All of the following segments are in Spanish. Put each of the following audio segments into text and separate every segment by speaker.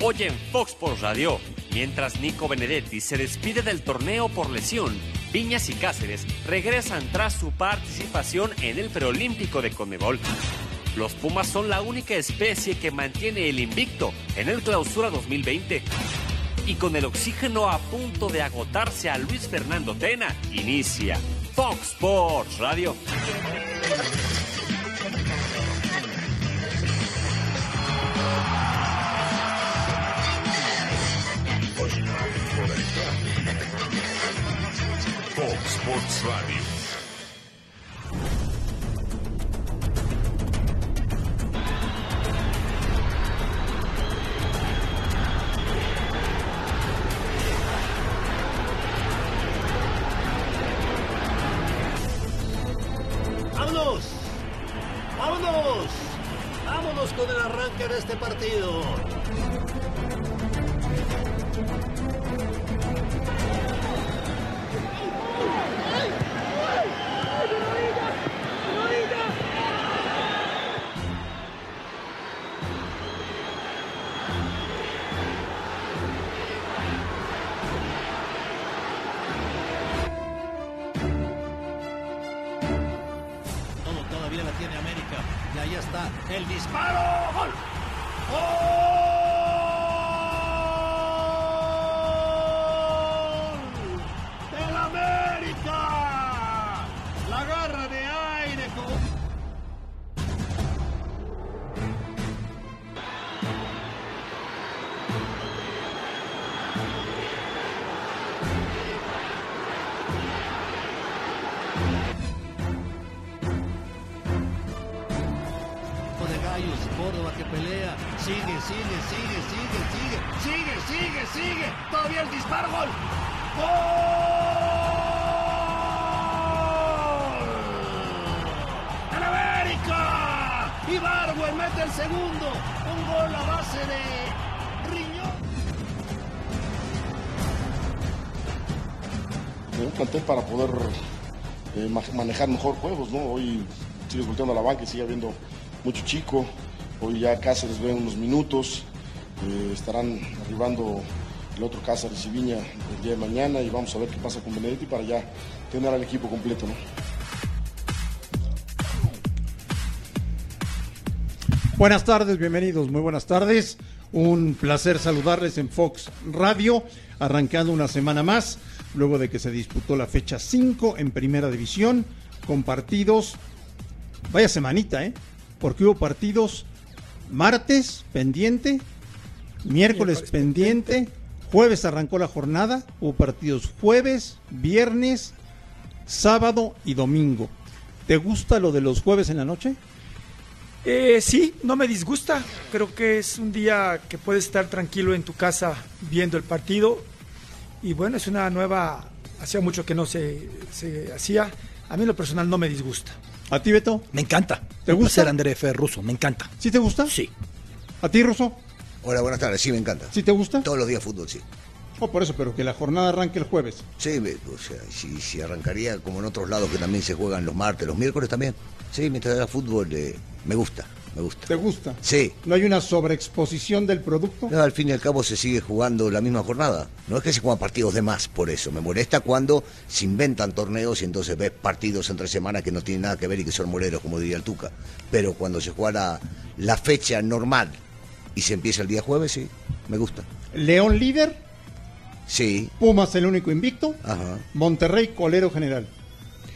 Speaker 1: Hoy en Fox Sports Radio, mientras Nico Benedetti se despide del torneo por lesión, Viñas y Cáceres regresan tras su participación en el preolímpico de Conmebol. Los Pumas son la única especie que mantiene el invicto en el Clausura 2020. Y con el oxígeno a punto de agotarse a Luis Fernando Tena, inicia Fox Sports Radio.
Speaker 2: Fox Radio.
Speaker 3: ¡Vámonos! ¡Vámonos! ¡Vámonos con el arranque de este partido!
Speaker 4: Para poder eh, ma- manejar mejor juegos, ¿no? Hoy sigues volteando a la banca y sigue habiendo mucho chico. Hoy ya Cáceres ve unos minutos. eh, estarán arribando el otro Cáceres y Viña el día de mañana y vamos a ver qué pasa con Benedetti para ya tener al equipo completo, ¿no?
Speaker 5: Buenas tardes, bienvenidos, muy buenas tardes. Un placer saludarles en Fox Radio, arrancando una semana más, luego de que se disputó la fecha 5 en Primera División, con partidos, vaya semanita, ¿eh? Porque hubo partidos martes pendiente, miércoles pendiente, jueves arrancó la jornada, hubo partidos jueves, viernes, sábado y domingo. ¿Te gusta lo de los jueves en la noche?
Speaker 6: Eh, sí, no me disgusta. Creo que es un día que puedes estar tranquilo en tu casa viendo el partido. Y bueno, es una nueva. Hacía mucho que no se, se hacía. A mí en lo personal no me disgusta.
Speaker 5: ¿A ti, Beto?
Speaker 7: Me encanta.
Speaker 5: ¿Te
Speaker 7: Un
Speaker 5: gusta?
Speaker 7: placer, André F. Russo, me encanta.
Speaker 5: ¿Sí te gusta?
Speaker 7: Sí.
Speaker 5: ¿A ti, Ruso?
Speaker 8: Hola, buenas tardes. Sí, me encanta.
Speaker 5: ¿Sí te gusta?
Speaker 8: Todos los días fútbol, sí.
Speaker 5: Oh, por eso, pero que la jornada arranque el jueves.
Speaker 8: Sí, me- o sea, si, si arrancaría como en otros lados que también se juegan los martes, los miércoles también. Sí, mientras haya fútbol, eh, me gusta, me gusta.
Speaker 5: ¿Te gusta?
Speaker 8: Sí.
Speaker 5: ¿No hay una sobreexposición del producto?
Speaker 8: No, al fin y al cabo se sigue jugando la misma jornada. No es que se juegan partidos de más por eso. Me molesta cuando se inventan torneos y entonces ves partidos entre semanas que no tienen nada que ver y que son moleros, como diría el Tuca. Pero cuando se juega la, la fecha normal y se empieza el día jueves, sí, me gusta.
Speaker 5: León líder,
Speaker 8: Sí,
Speaker 5: Pumas el único invicto,
Speaker 8: ajá.
Speaker 5: Monterrey colero general.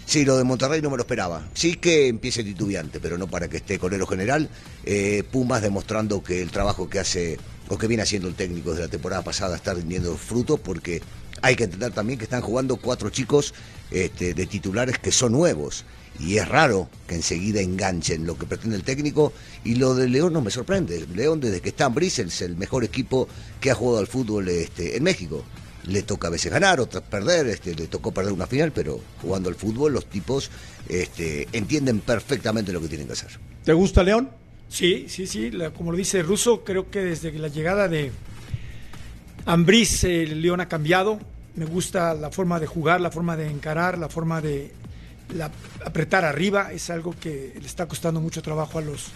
Speaker 8: Sí, lo de Monterrey no me lo esperaba. Sí que empiece titubeante, pero no para que esté colero general. Eh, Pumas demostrando que el trabajo que hace o que viene haciendo el técnico desde la temporada pasada está rindiendo frutos porque hay que entender también que están jugando cuatro chicos este, de titulares que son nuevos. Y es raro que enseguida enganchen lo que pretende el técnico. Y lo de León no me sorprende. León, desde que está en es el mejor equipo que ha jugado al fútbol este, en México le toca a veces ganar, otras perder, este, le tocó perder una final, pero jugando al fútbol los tipos este, entienden perfectamente lo que tienen que hacer.
Speaker 5: ¿Te gusta León?
Speaker 6: Sí, sí, sí. la- como lo dice Russo, creo que desde la llegada de Ambriz, el León ha cambiado. Me gusta la forma de jugar, la forma de encarar, la forma de la- apretar arriba. Es algo que le está costando mucho trabajo a los,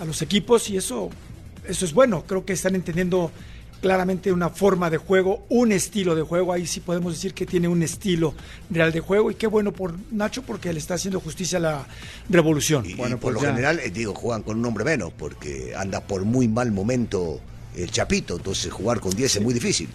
Speaker 6: a los equipos y eso, eso es bueno. Creo que están entendiendo claramente una forma de juego, un estilo de juego. Ahí sí podemos decir que tiene un estilo real de juego. Y qué bueno por Nacho porque le está haciendo justicia a la revolución.
Speaker 8: Y,
Speaker 5: Bueno,
Speaker 8: y por
Speaker 5: pues
Speaker 8: lo
Speaker 5: ya.
Speaker 8: general, eh, digo, juegan con un hombre menos, porque anda por muy mal momento el Chapito, entonces jugar con 10 es muy difícil.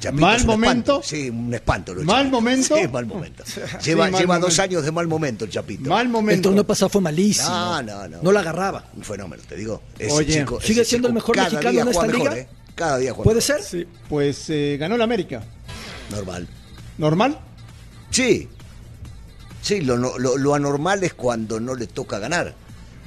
Speaker 8: Chapito
Speaker 5: ¿Mal
Speaker 8: es un
Speaker 5: momento?
Speaker 8: espanto. Sí, un espanto. lo
Speaker 5: ¿Mal momento?
Speaker 8: Sí, mal momento. Lleva,
Speaker 5: Sí, mal
Speaker 8: lleva dos años de mal momento el Chapito.
Speaker 5: Mal
Speaker 7: El
Speaker 5: momento.
Speaker 7: torneo pasado fue malísimo.
Speaker 8: No, no, no.
Speaker 7: No la agarraba.
Speaker 8: Un fenómeno, te digo. Ese
Speaker 5: Oye,
Speaker 8: chico-
Speaker 7: ¿sigue
Speaker 8: ese
Speaker 7: siendo el mejor mexicano en esta
Speaker 8: mejor,
Speaker 7: liga?
Speaker 8: ¿eh? Cada día juega
Speaker 7: ¿Puede ser?
Speaker 6: Sí.
Speaker 5: Pues eh, ganó el América.
Speaker 8: Normal.
Speaker 5: ¿Normal?
Speaker 8: Sí. Sí, lo, no- lo, lo anormal es cuando no le toca ganar.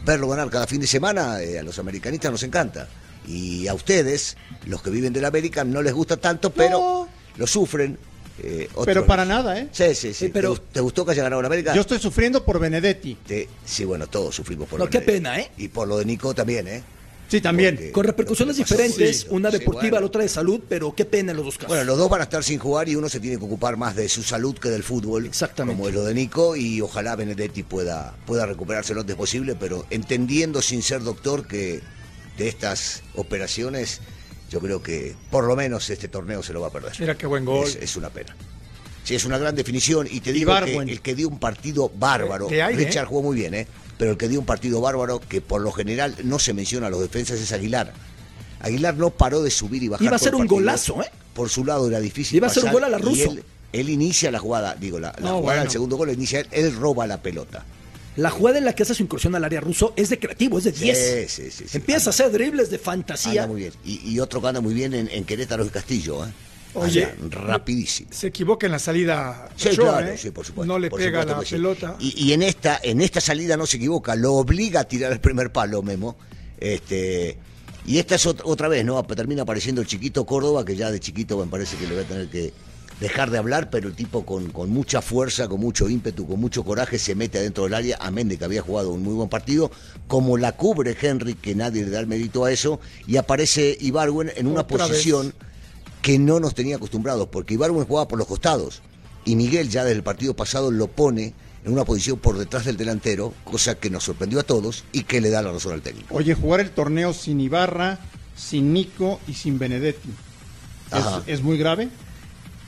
Speaker 8: Verlo ganar cada fin de semana eh, a los americanistas nos encanta. Y a ustedes, los que viven del América, no les gusta tanto, pero
Speaker 5: No.
Speaker 8: lo sufren. eh, otros-
Speaker 5: Pero para nada, ¿eh?
Speaker 8: Sí, sí, sí.
Speaker 7: Sí, pero-
Speaker 8: ¿Te, gu- te gustó que haya ganado el América?
Speaker 5: Yo estoy sufriendo por Benedetti.
Speaker 8: Te- sí, bueno, todos sufrimos por
Speaker 7: No, qué
Speaker 8: Benedetti.
Speaker 7: pena, ¿eh?
Speaker 8: Y por lo de Nico también, ¿eh?
Speaker 5: Sí, también.
Speaker 8: Porque-
Speaker 7: Con repercusiones diferentes, una
Speaker 8: sí,
Speaker 7: deportiva,
Speaker 8: bueno.
Speaker 7: la otra de salud, pero qué pena en los dos casos.
Speaker 8: Bueno, los dos van a estar sin jugar y uno se tiene que ocupar más de su salud que del fútbol.
Speaker 7: Exactamente.
Speaker 8: Como es lo de Nico y ojalá Benedetti pueda, pueda recuperarse lo antes posible, pero entendiendo sin ser doctor que de estas operaciones yo creo que por lo menos este torneo se lo va a perder.
Speaker 6: Mira qué buen gol.
Speaker 8: Es, es una pena. Sí, es una gran definición y te
Speaker 5: Y
Speaker 8: digo que el que dio un partido bárbaro, Richard
Speaker 6: ¿eh?
Speaker 8: jugó muy bien, ¿eh? Pero el que dio un partido bárbaro que por lo general no se menciona a los defensas es Aguilar. Aguilar no paró de subir y bajar.
Speaker 7: Iba a ser un golazo, ¿eh?
Speaker 8: Por su lado era difícil.
Speaker 7: Iba a ser un gol a la
Speaker 8: y
Speaker 7: Russo.
Speaker 8: Él, él inicia la jugada, digo, la, la
Speaker 6: No,
Speaker 8: jugada
Speaker 6: bueno.
Speaker 8: segundo gol inicia él, él roba la pelota.
Speaker 7: La jugada en la que hace su incursión al área ruso es de creativo, es de 10.
Speaker 8: sí, sí, sí.
Speaker 7: Empieza a hacer dribles de fantasía.
Speaker 8: Anda muy bien. Y, y otro anda muy bien en, en Querétaro es Castillo, ¿eh?
Speaker 6: Oye,
Speaker 8: rapidísimo.
Speaker 6: Se equivoca en la salida.
Speaker 8: Sí, claro,
Speaker 6: ¿eh?
Speaker 8: sí, por supuesto.
Speaker 6: No le pega la
Speaker 8: sí.
Speaker 6: pelota.
Speaker 8: Y, y en esta, en esta salida no se equivoca, lo obliga a tirar el primer palo, Memo. Este, y esta es ot- otra vez, ¿no? Termina apareciendo el chiquito Córdoba, que ya de chiquito me parece que le voy a tener que dejar de hablar, pero el tipo con, con mucha fuerza, con mucho ímpetu, con mucho coraje, se mete adentro del área, amén de que había jugado un muy buen partido, como la cubre Henry, que nadie le da el mérito a eso, y aparece Ibarwen en una
Speaker 6: Otra vez.
Speaker 8: Que no nos tenía acostumbrados, porque Ibarwen jugaba por los costados y Miguel ya desde el partido pasado lo pone en una posición por detrás del delantero, cosa que nos sorprendió a todos y que le da la razón al técnico.
Speaker 5: Oye, jugar el torneo sin Ibarra, sin Nico y sin Benedetti.
Speaker 8: Ajá.
Speaker 5: ¿Es, es muy grave?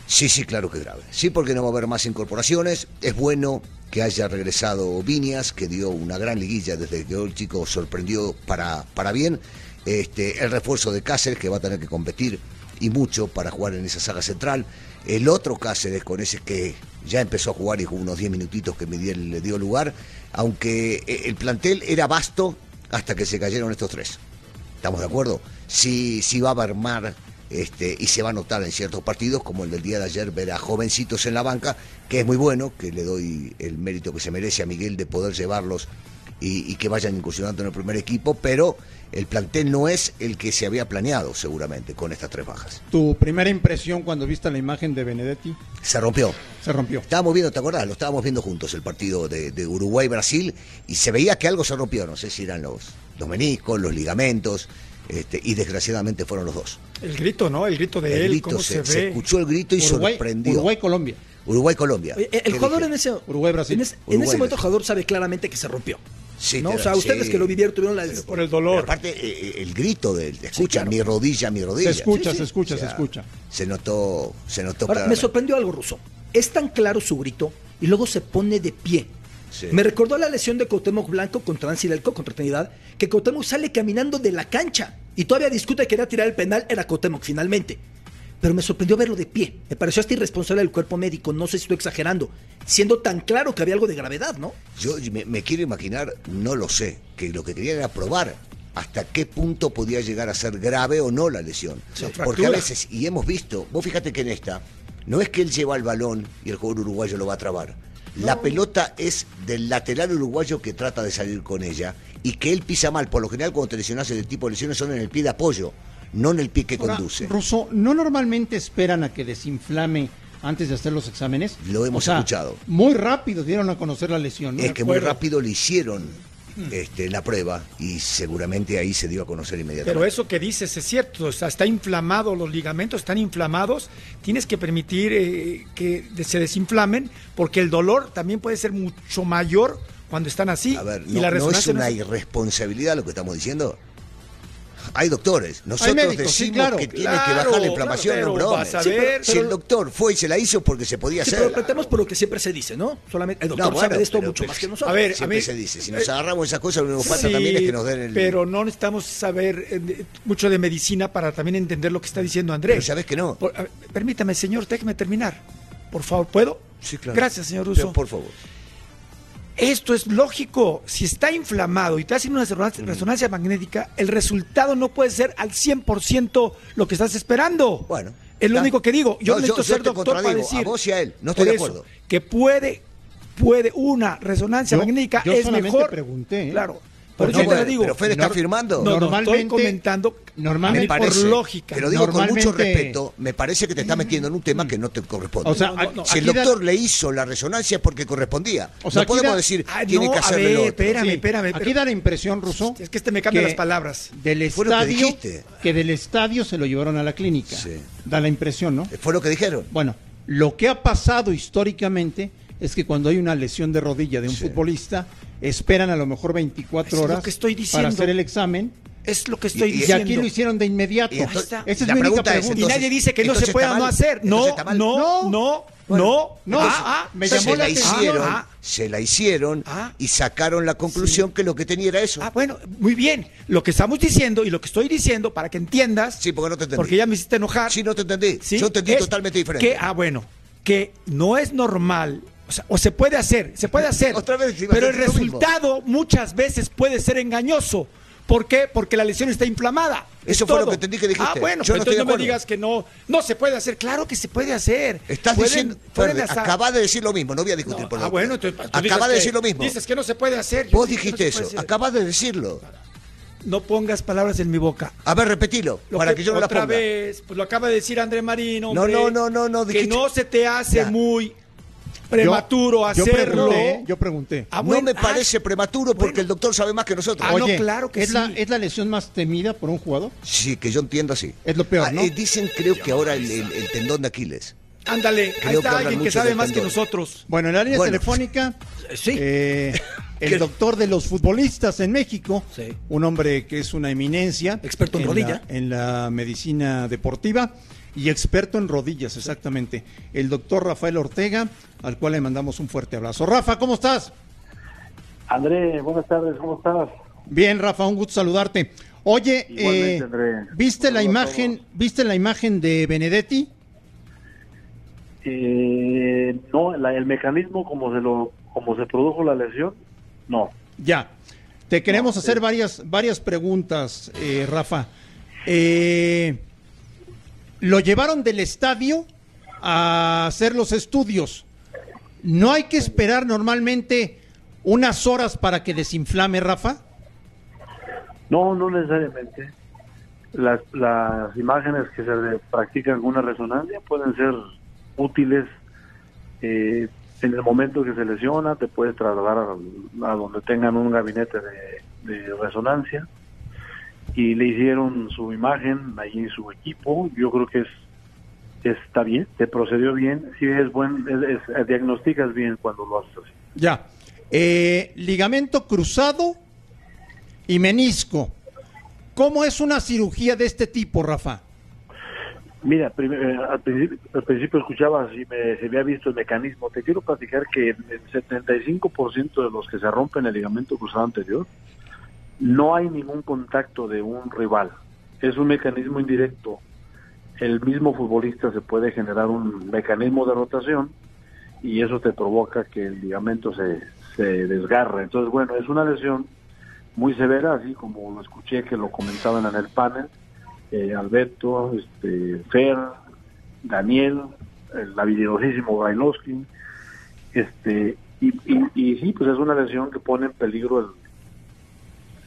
Speaker 8: Sí, sí, claro que es grave. Sí, porque no va a haber más incorporaciones. Es bueno que haya regresado Viñas, que dio una gran liguilla desde que el chico sorprendió para, para bien. Este, el refuerzo de Cáceres, que va a tener que competir y mucho para jugar en esa saga central. El otro Cáceres, con ese que ya empezó a jugar y jugó unos 10 minutitos que Miguel le dio lugar, aunque eh, el plantel era vasto hasta que se cayeron estos tres. ¿Estamos de acuerdo? Sí, sí va a armar este, y se va a notar en ciertos partidos, como el del día de ayer, ver a jovencitos en la banca, que es muy bueno, que le doy el mérito que se merece a Miguel de poder llevarlos y, y que vayan incursionando en el primer equipo, pero el plantel no es el que se había planeado seguramente con estas tres bajas.
Speaker 5: ¿Tu primera impresión cuando viste la imagen de Benedetti?
Speaker 8: Se rompió.
Speaker 5: Se rompió.
Speaker 8: Estábamos viendo, ¿te acordás? Lo estábamos viendo juntos, el partido de, de Uruguay-Brasil, y se veía que algo se rompió, no sé si eran los, los meniscos, los ligamentos, este, y desgraciadamente fueron los dos.
Speaker 6: El grito, ¿no? El grito de
Speaker 8: El
Speaker 6: él,
Speaker 8: grito,
Speaker 6: cómo
Speaker 8: se,
Speaker 6: se,
Speaker 8: se
Speaker 6: ve.
Speaker 8: escuchó el grito y
Speaker 5: Uruguay,
Speaker 8: sorprendió.
Speaker 5: Uruguay, Colombia.
Speaker 8: Uruguay-Colombia.
Speaker 7: Oye, El
Speaker 8: ¿Qué
Speaker 7: jugador
Speaker 8: dije?
Speaker 7: en ese,
Speaker 5: Uruguay-Brasil.
Speaker 7: en ese, en ese momento el jugador sabe claramente que se rompió.
Speaker 8: Sí,
Speaker 7: ¿no?
Speaker 8: te-
Speaker 7: O sea, ustedes
Speaker 8: sí.
Speaker 7: que lo vivieron tuvieron la...
Speaker 6: Por el dolor.
Speaker 8: Aparte, eh, eh, el grito del, escucha,
Speaker 7: claro.
Speaker 8: mi rodilla, mi rodilla.
Speaker 5: Se escucha,
Speaker 7: Sí, sí.
Speaker 5: se escucha,
Speaker 8: O sea,
Speaker 5: se escucha.
Speaker 8: Se notó, se notó
Speaker 7: Ahora, me sorprendió algo, Ruso. Es tan claro su grito y luego se pone de pie.
Speaker 8: Sí.
Speaker 7: Me recordó la lesión de Cuauhtémoc Blanco contra Nancy Delco, contra Trinidad, que Cuauhtémoc sale caminando de la cancha y todavía discute que quería tirar el penal, era Cuauhtémoc finalmente. Pero me sorprendió verlo de pie. Me pareció hasta irresponsable del cuerpo médico, no sé si estoy exagerando, siendo tan claro que había algo de gravedad, ¿no?
Speaker 8: Yo me, me quiero imaginar, no lo sé, que lo que querían era probar hasta qué punto podía llegar a ser grave o no la lesión. Porque a veces, y hemos visto, vos fíjate que en esta, no es que él lleva el balón y el jugador uruguayo lo va a trabar. La pelota es del lateral uruguayo que trata de salir con ella y que él pisa mal. Por lo general, cuando te lesionas, ese tipo de lesiones son en el pie de apoyo, no en el pie que
Speaker 5: Ahora,
Speaker 8: conduce.
Speaker 5: Russo, ¿no normalmente esperan a que desinflame antes de hacer los exámenes?
Speaker 8: Lo hemos
Speaker 5: O sea,
Speaker 8: escuchado.
Speaker 5: Muy rápido dieron a conocer la lesión. ¿no?
Speaker 8: es que muy rápido le hicieron este, la prueba y seguramente ahí se dio a conocer inmediatamente.
Speaker 6: Pero eso que dices es cierto, o sea, está inflamado, los ligamentos están inflamados, tienes que permitir eh, que se desinflamen porque el dolor también puede ser mucho mayor cuando están así.
Speaker 8: A ver,
Speaker 6: y
Speaker 8: no,
Speaker 6: la
Speaker 8: no es una irresponsabilidad lo que estamos diciendo. Hay doctores. Nosotros
Speaker 5: médicos, sí,
Speaker 8: decimos
Speaker 5: claro.
Speaker 8: que tiene
Speaker 6: Claro,
Speaker 8: que bajar la
Speaker 6: claro,
Speaker 8: inflamación,
Speaker 6: pero
Speaker 8: no bromes.
Speaker 6: vas a
Speaker 7: Sí, pero-
Speaker 6: ver.
Speaker 8: Si el doctor fue y se la hizo porque se podía hacer.
Speaker 7: pero pretendemos por lo que siempre se dice, ¿no? Solamente el doctor
Speaker 8: No, bueno,
Speaker 7: sabe de esto
Speaker 8: pero-
Speaker 7: mucho
Speaker 8: pero-
Speaker 7: más que nosotros.
Speaker 6: A ver, a
Speaker 8: Siempre
Speaker 6: mí-
Speaker 8: se dice. Si nos agarramos esas cosas, lo que nos falta también es que nos den el.
Speaker 6: Pero no necesitamos saber eh, mucho de medicina para también entender lo que está diciendo Andrés.
Speaker 8: Pero sabes que no.
Speaker 6: Por- a ver, permítame, señor, déjeme terminar. Por favor, ¿puedo?
Speaker 8: Sí, claro.
Speaker 6: Gracias, señor
Speaker 8: Pero,
Speaker 6: Russo.
Speaker 8: por favor.
Speaker 6: Esto es lógico. Si está inflamado y te hacen una resonancia, resonancia magnética, el resultado no puede ser al 100% lo que estás esperando.
Speaker 8: Bueno.
Speaker 6: Es lo único que digo. Yo
Speaker 8: No,
Speaker 6: necesito
Speaker 8: yo- yo
Speaker 6: ser doctor para decir.
Speaker 8: a vos y a él. No estoy de
Speaker 6: eso,
Speaker 8: acuerdo.
Speaker 6: Que puede, puede una resonancia
Speaker 5: Yo-
Speaker 6: magnética
Speaker 5: yo
Speaker 6: es mejor.
Speaker 5: pregunté, ¿eh?
Speaker 6: Claro. Por
Speaker 8: No,
Speaker 6: eso te lo digo.
Speaker 8: Pero Fede está firmando.
Speaker 6: No, no, estoy
Speaker 5: Normalmente-
Speaker 6: comentando
Speaker 5: normalmente-
Speaker 6: por
Speaker 8: me parece,
Speaker 6: lógica.
Speaker 8: Te lo digo con mucho respeto. Me parece que te está metiendo en un tema que no te corresponde.
Speaker 5: O sea,
Speaker 6: No, no, no.
Speaker 8: si el
Speaker 5: da-
Speaker 8: doctor le hizo la resonancia es porque correspondía.
Speaker 5: O sea,
Speaker 8: no podemos
Speaker 5: da-
Speaker 8: decir
Speaker 6: Ah,
Speaker 8: tiene
Speaker 6: no,
Speaker 8: que
Speaker 6: a
Speaker 8: hacerle
Speaker 6: ver,
Speaker 8: lo otro.
Speaker 6: espérame,
Speaker 5: Sí,
Speaker 6: espérame.
Speaker 5: Aquí
Speaker 6: pero-
Speaker 5: da la impresión, Ruso.
Speaker 6: Es que este me cambia las palabras.
Speaker 5: Del
Speaker 8: Fue lo que
Speaker 5: estadio,
Speaker 8: dijiste.
Speaker 5: que del estadio se lo llevaron a la clínica.
Speaker 8: Sí.
Speaker 5: Da la impresión, ¿no?
Speaker 8: Fue lo que dijeron.
Speaker 5: Bueno, lo que ha pasado históricamente es que cuando hay una lesión de rodilla de un
Speaker 8: Sí.
Speaker 5: futbolista, esperan a lo mejor 24
Speaker 6: Es lo
Speaker 5: horas
Speaker 6: que estoy
Speaker 5: para
Speaker 6: diciendo.
Speaker 5: hacer el examen.
Speaker 6: Es lo que estoy
Speaker 8: Y- y
Speaker 5: Y
Speaker 6: diciendo.
Speaker 5: aquí lo hicieron de inmediato. Esa es
Speaker 8: la
Speaker 5: mi única
Speaker 8: pregunta es,
Speaker 5: pregunta.
Speaker 6: y nadie dice que no se pueda no hacer. No, no,
Speaker 5: No.
Speaker 6: no,
Speaker 5: Bueno,
Speaker 6: no.
Speaker 5: no,
Speaker 6: Ah, ah,
Speaker 5: me
Speaker 8: se
Speaker 5: llamó la
Speaker 8: la
Speaker 5: atención.
Speaker 8: hicieron,
Speaker 6: Ah,
Speaker 8: se la hicieron
Speaker 6: Ah.
Speaker 8: y sacaron la conclusión que lo que tenía era eso.
Speaker 6: Ah, bueno, muy bien. Lo que estamos diciendo y lo que estoy diciendo para que entiendas.
Speaker 8: Sí, porque no te entendí.
Speaker 6: Porque ya me hiciste enojar.
Speaker 8: Sí, no te entendí.
Speaker 6: ¿sí?
Speaker 8: Yo entendí
Speaker 6: Es
Speaker 8: totalmente diferente.
Speaker 6: Que, ah, bueno, que no es normal. O, sea, o se puede hacer, se puede hacer.
Speaker 8: Otra vez a
Speaker 6: pero el
Speaker 8: mismo.
Speaker 6: resultado muchas veces puede ser engañoso. ¿Por qué? Porque la lesión está inflamada.
Speaker 8: Eso
Speaker 6: Es
Speaker 8: fue lo que entendí que dijiste.
Speaker 6: Ah, bueno,
Speaker 8: Yo
Speaker 6: pero
Speaker 8: no
Speaker 6: entonces no me digas que no, no se puede hacer. Claro que se puede hacer.
Speaker 8: Estás
Speaker 6: Pueden-
Speaker 8: diciendo,
Speaker 6: pueden
Speaker 8: acabas de decir lo mismo, no voy a discutir
Speaker 6: No,
Speaker 8: por
Speaker 6: ah,
Speaker 8: lo
Speaker 6: bueno, entonces, tú dices
Speaker 8: Acabas de
Speaker 6: que-
Speaker 8: decir lo mismo.
Speaker 6: Dices que no se puede hacer. Yo
Speaker 8: Vos
Speaker 6: que
Speaker 8: dijiste eso, acabas de decirlo.
Speaker 6: No pongas palabras en mi boca.
Speaker 8: A ver, repetilo,
Speaker 6: Lo
Speaker 8: para que, yo no la
Speaker 6: otra
Speaker 8: ponga.
Speaker 6: vez, pues lo acaba de decir André Marino.
Speaker 8: No, no, no, no, no,
Speaker 6: Que
Speaker 8: dijiste-
Speaker 6: no se te hace
Speaker 8: Ya.
Speaker 6: muy prematuro
Speaker 5: yo, yo
Speaker 6: hacerlo.
Speaker 5: pregunté, yo pregunté.
Speaker 6: Ah,
Speaker 8: no
Speaker 6: bueno,
Speaker 8: me
Speaker 6: ah,
Speaker 8: parece prematuro porque
Speaker 6: bueno.
Speaker 8: el doctor sabe más que nosotros.
Speaker 6: Ah, no, claro que
Speaker 5: ¿es
Speaker 6: sí.
Speaker 5: La, ¿Es la lesión más temida por un jugador?
Speaker 8: Sí, que yo entiendo así.
Speaker 5: Es lo peor, ¿no?
Speaker 8: eh, dicen, creo que ahora el, el- el tendón de Aquiles.
Speaker 6: Ándale, ahí está alguien que sabe más que nosotros.
Speaker 5: Bueno, en la línea
Speaker 8: Bueno.
Speaker 5: telefónica,
Speaker 7: Sí.
Speaker 5: eh, el
Speaker 8: ¿Qué?
Speaker 5: doctor de los futbolistas en México,
Speaker 7: Sí.
Speaker 5: un hombre que es una eminencia.
Speaker 7: Experto en rodilla.
Speaker 5: La, en la medicina deportiva y experto en rodillas, exactamente. El doctor Rafael Ortega, al cual le mandamos un fuerte abrazo. Rafa, ¿cómo estás?
Speaker 9: André, buenas tardes, ¿cómo estás?
Speaker 5: Bien, Rafa, un gusto saludarte. Oye, eh. ¿viste la imagen, viste la imagen de Benedetti?
Speaker 9: Eh, no, la- el mecanismo como se lo, como se produjo la lesión, no.
Speaker 5: Ya. Te queremos
Speaker 9: No,
Speaker 5: hacer
Speaker 9: sí.
Speaker 5: varias, varias preguntas, eh, Rafa. Eh, lo llevaron del estadio a hacer los estudios. ¿No hay que esperar normalmente unas horas para que desinflame, Rafa?
Speaker 9: No, no necesariamente. Las, las imágenes que se practican con una resonancia pueden ser útiles eh, en el momento que se lesiona, te puedes trasladar a, donde tengan un gabinete de resonancia y le hicieron su imagen allí su equipo. Yo creo que es está bien, te procedió bien, si es buen, es- es- diagnosticas bien cuando lo haces así.
Speaker 5: Ya. Eh, ligamento cruzado y menisco. ¿Cómo es una cirugía de este tipo, Rafa?
Speaker 9: Mira, eh, al, principio, al principio escuchaba si me, se había visto el mecanismo. Te quiero platicar que el 75% de los que se rompen el ligamento cruzado anterior no hay ningún contacto de un rival. Es un mecanismo indirecto. El mismo futbolista se puede generar un mecanismo de rotación y eso te provoca que el ligamento se, se desgarre. Entonces, bueno, es una lesión muy severa, así como lo escuché que lo comentaban en el panel eh, Alberto, este, Fer, Daniel, el habilidosísimo Brailovsky, este, y, y, y sí, pues es una lesión que pone en peligro el-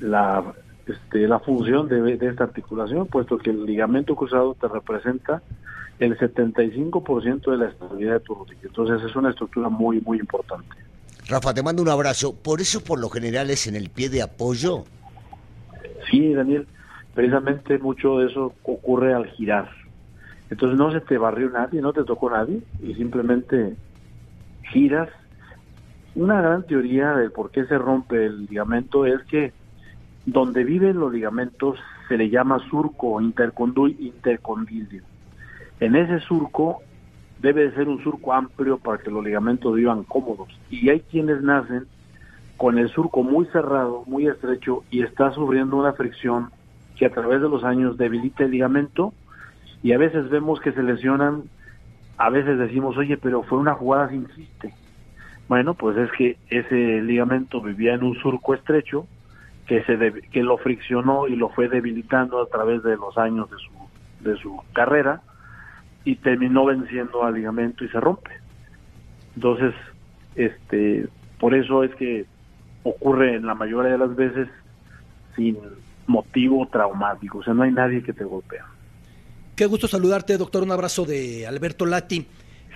Speaker 9: la, este, la función de, de esta articulación, puesto que el ligamento cruzado te representa el 75% de la estabilidad de tu rodilla. Entonces es una estructura muy, muy importante.
Speaker 8: Rafa, te mando un abrazo. Por eso, por lo general, es en el pie de apoyo.
Speaker 9: Sí, Daniel, precisamente mucho de eso ocurre al girar. Entonces no se te barrió nadie, no te tocó nadie y simplemente giras. Una gran teoría del por qué se rompe el ligamento es que Donde viven los ligamentos se le llama surco intercondilio. En ese surco debe de ser un surco amplio para que los ligamentos vivan cómodos. Y hay quienes nacen con el surco muy cerrado, muy estrecho y está sufriendo una fricción que a través de los años debilita el ligamento y a veces vemos que se lesionan, a veces decimos, oye, pero fue una jugada sin chiste. Bueno, pues es que ese ligamento vivía en un surco estrecho que se que lo friccionó y lo fue debilitando a través de los años de su de su carrera y terminó venciendo al ligamento y se rompe. Entonces, este, por eso es que ocurre en la mayoría de las veces sin motivo traumático, o sea, no hay nadie que te golpea.
Speaker 7: Qué gusto saludarte, doctor. Un abrazo de Alberto Lati.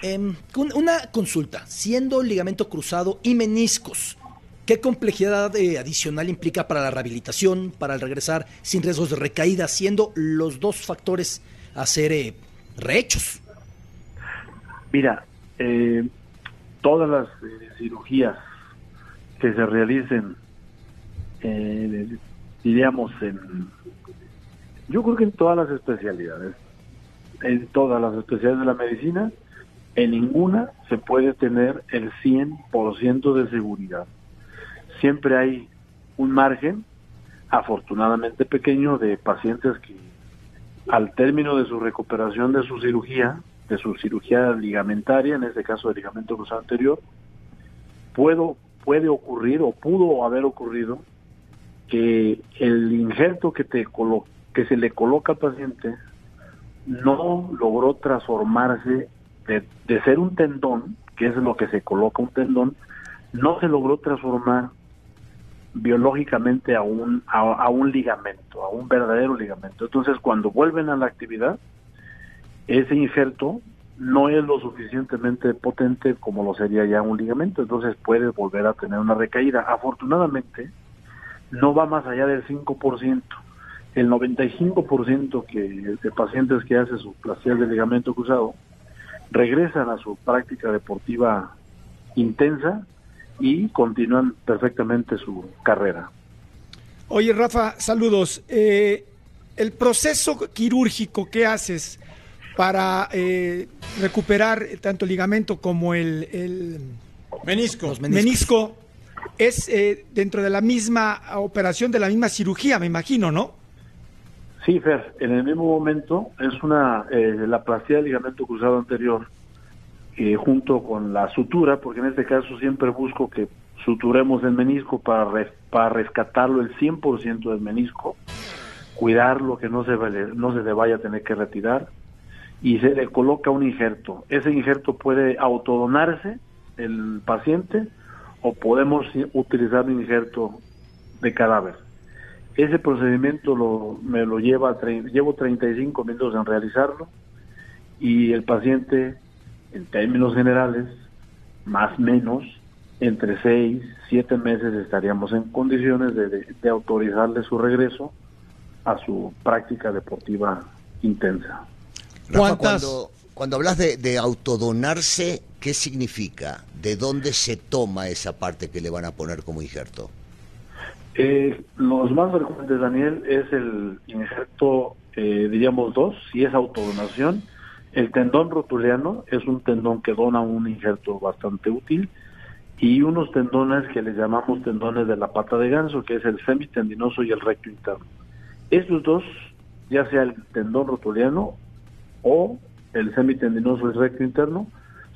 Speaker 7: Eh, una consulta, siendo ligamento cruzado y meniscos, ¿qué complejidad eh, adicional implica para la rehabilitación, para el regresar sin riesgos de recaída, siendo los dos factores a ser eh, rehechos?
Speaker 9: Mira, eh, todas las cirugías que se realicen, diríamos, en, yo creo que en todas las especialidades, en todas las especialidades de la medicina, en ninguna se puede tener el 100% de seguridad. Siempre hay un margen, afortunadamente pequeño, de pacientes que al término de su recuperación de su cirugía, de su cirugía ligamentaria, en este caso de ligamento cruzado anterior, puedo, puede ocurrir o pudo haber ocurrido que el injerto que, te que se le coloca al paciente no logró transformarse de, ser un tendón, que es lo que se coloca un tendón, no se logró transformar biológicamente a un, a, un ligamento, a un verdadero ligamento. Entonces, cuando vuelven a la actividad, ese injerto no es lo suficientemente potente como lo sería ya un ligamento, entonces puede volver a tener una recaída. Afortunadamente, no va más allá del 5%. El 95% que, de pacientes que hacen su placer de ligamento cruzado regresan a su práctica deportiva intensa y continúan perfectamente su carrera.
Speaker 6: Oye, Rafa, saludos. Eh, el proceso quirúrgico que haces para eh, recuperar tanto el ligamento como el,
Speaker 5: menisco.
Speaker 6: menisco es eh, dentro de la misma operación, de la misma cirugía, me imagino, ¿no?
Speaker 9: Sí, Fer, en el mismo momento es una eh, la plastía del ligamento cruzado anterior eh, junto con la sutura, porque en este caso siempre busco que suturemos el menisco para, para rescatarlo el 100% del menisco, cuidarlo que no se, no se le vaya a tener que retirar y se le coloca un injerto. Ese injerto puede autodonarse el paciente o podemos utilizar un injerto de cadáver. Ese procedimiento lo, me lo lleva, llevo 35 minutos en realizarlo y el paciente, en términos generales, más o menos, entre 6, 7 meses estaríamos en condiciones de, de, autorizarle su regreso a su práctica deportiva intensa.
Speaker 8: Rafa, cuando, cuando hablas de, de, autodonarse, ¿qué significa? ¿De dónde se toma esa parte que le van a poner como injerto?
Speaker 9: Eh, los más frecuentes, Daniel, es el injerto, eh, diríamos dos, si es autodonación. El tendón rotuliano es un tendón que dona un injerto bastante útil y unos tendones que le llamamos tendones de la pata de ganso, que es el semitendinoso y el recto interno. Estos dos, ya sea el tendón rotuliano o el semitendinoso y el recto interno,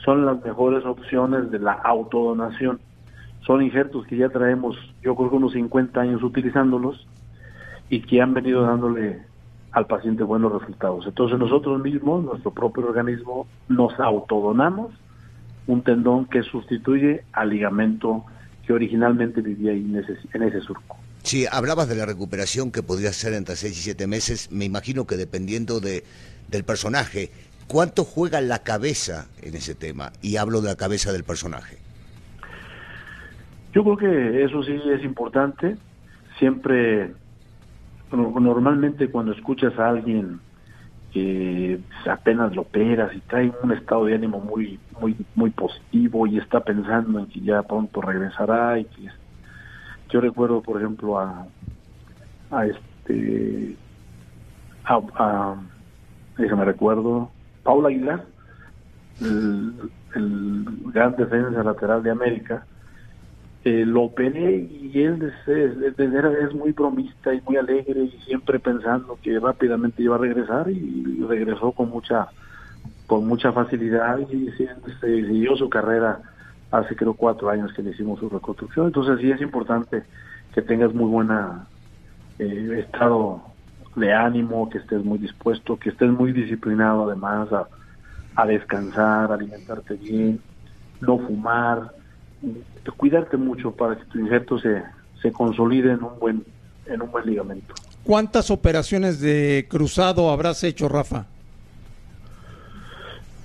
Speaker 9: son las mejores opciones de la autodonación son injertos que ya traemos, yo creo que unos 50 años utilizándolos y que han venido dándole al paciente buenos resultados. Entonces nosotros mismos, nuestro propio organismo, nos autodonamos un tendón que sustituye al ligamento que originalmente vivía ahí en ese, en ese surco.
Speaker 8: Sí, hablabas de la recuperación que podría ser entre 6 y 7 meses, me imagino que dependiendo de, del personaje, ¿cuánto juega la cabeza en ese tema? Y hablo de la cabeza del personaje.
Speaker 9: Yo creo que eso sí es importante. Siempre, normalmente cuando escuchas a alguien que apenas lo operas y trae un estado de ánimo muy, muy, muy positivo y está pensando en que ya pronto regresará y que yo recuerdo, por ejemplo, a, a este, a, a déjame recuerdo, Paula Aguilar, el, el gran defensa lateral de América, eh, lo peleé y él es, es, es, muy bromista y muy alegre y siempre pensando que rápidamente iba a regresar y regresó con mucha con mucha facilidad y se, siguió su carrera hace creo cuatro años que le hicimos su reconstrucción. Entonces sí es importante que tengas muy buena eh, estado de ánimo que estés muy dispuesto que estés muy disciplinado además a, a descansar alimentarte bien no fumar cuidarte mucho para que tu injerto se, se consolide en un buen en un buen ligamento.
Speaker 5: ¿Cuántas operaciones de cruzado habrás hecho, Rafa?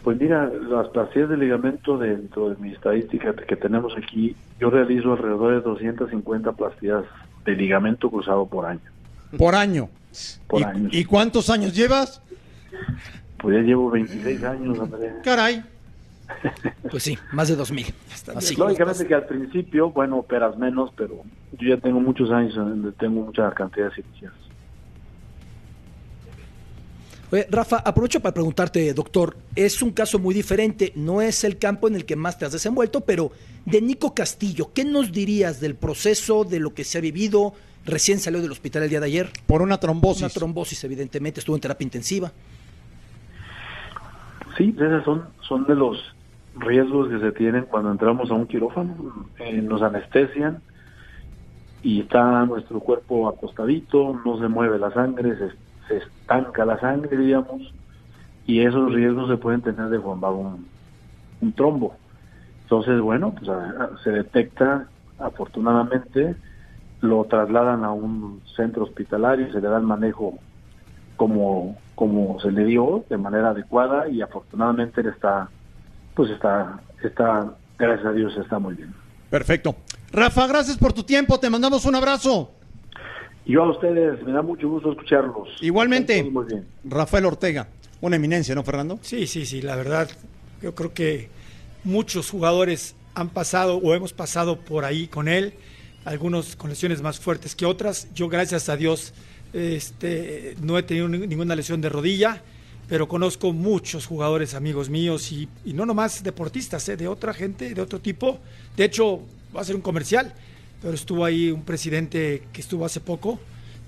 Speaker 9: Pues mira, las plastias de ligamento dentro de mi estadística que tenemos aquí, yo realizo alrededor de 250 plastias de ligamento cruzado por año.
Speaker 5: Por año.
Speaker 9: Por
Speaker 5: ¿Y,
Speaker 9: año.
Speaker 5: ¿Y cuántos años llevas?
Speaker 9: Pues ya llevo 26 años, Andrés.
Speaker 5: Caray.
Speaker 7: Pues sí, más de 2000.
Speaker 9: Así. Lógicamente que al principio, bueno, operas menos, pero yo ya tengo muchos años donde tengo mucha cantidad de cirugías.
Speaker 7: Oye, Rafa, aprovecho para preguntarte, doctor, es un caso muy diferente, no es el campo en el que más te has desenvuelto, pero de Nico Castillo, ¿qué nos dirías del proceso, de lo que se ha vivido? Recién salió del hospital el día de ayer.
Speaker 5: Por una trombosis.
Speaker 7: Una trombosis, evidentemente, estuvo en terapia intensiva.
Speaker 9: Sí, esos son, son de los riesgos que se tienen cuando entramos a un quirófano. Eh, nos anestesian y está nuestro cuerpo acostadito, no se mueve la sangre, se, se estanca la sangre, digamos, y esos riesgos se pueden tener de formar un, un trombo. Entonces, bueno, pues a, se detecta, afortunadamente, lo trasladan a un centro hospitalario, se le da el manejo como, como se le dio, de manera adecuada, y afortunadamente él está pues está, está, gracias a Dios, está muy bien.
Speaker 5: Perfecto. Rafa, gracias por tu tiempo, te mandamos un abrazo.
Speaker 9: Yo a ustedes, me da mucho gusto escucharlos.
Speaker 5: Igualmente,
Speaker 9: muy bien.
Speaker 5: Rafael Ortega, una eminencia, ¿no, Fernando?
Speaker 6: Sí, sí, sí, la verdad, yo creo que muchos jugadores han pasado o hemos pasado por ahí con él, algunos con lesiones más fuertes que otras. Yo, gracias a Dios, este, no he tenido ninguna lesión de rodilla pero conozco muchos jugadores amigos míos y, y no nomás deportistas, ¿eh? de otra gente, de otro tipo. De hecho, va a ser un comercial, pero estuvo ahí un presidente que estuvo hace poco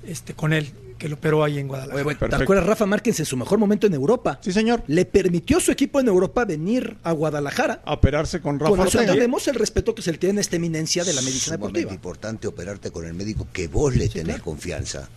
Speaker 6: este, con él, que lo operó ahí en Guadalajara.
Speaker 7: Oye, bueno, ¿Te acuerdas Rafa Márquez en su mejor momento en Europa?
Speaker 5: Sí, señor.
Speaker 7: Le permitió a su equipo en Europa venir a Guadalajara.
Speaker 5: A operarse con Rafa
Speaker 7: Por eso tenemos el respeto que se le tiene a esta eminencia de la medicina deportiva.
Speaker 8: importante operarte con el médico que vos le
Speaker 7: Sí,
Speaker 8: tenés
Speaker 7: claro.
Speaker 8: confianza.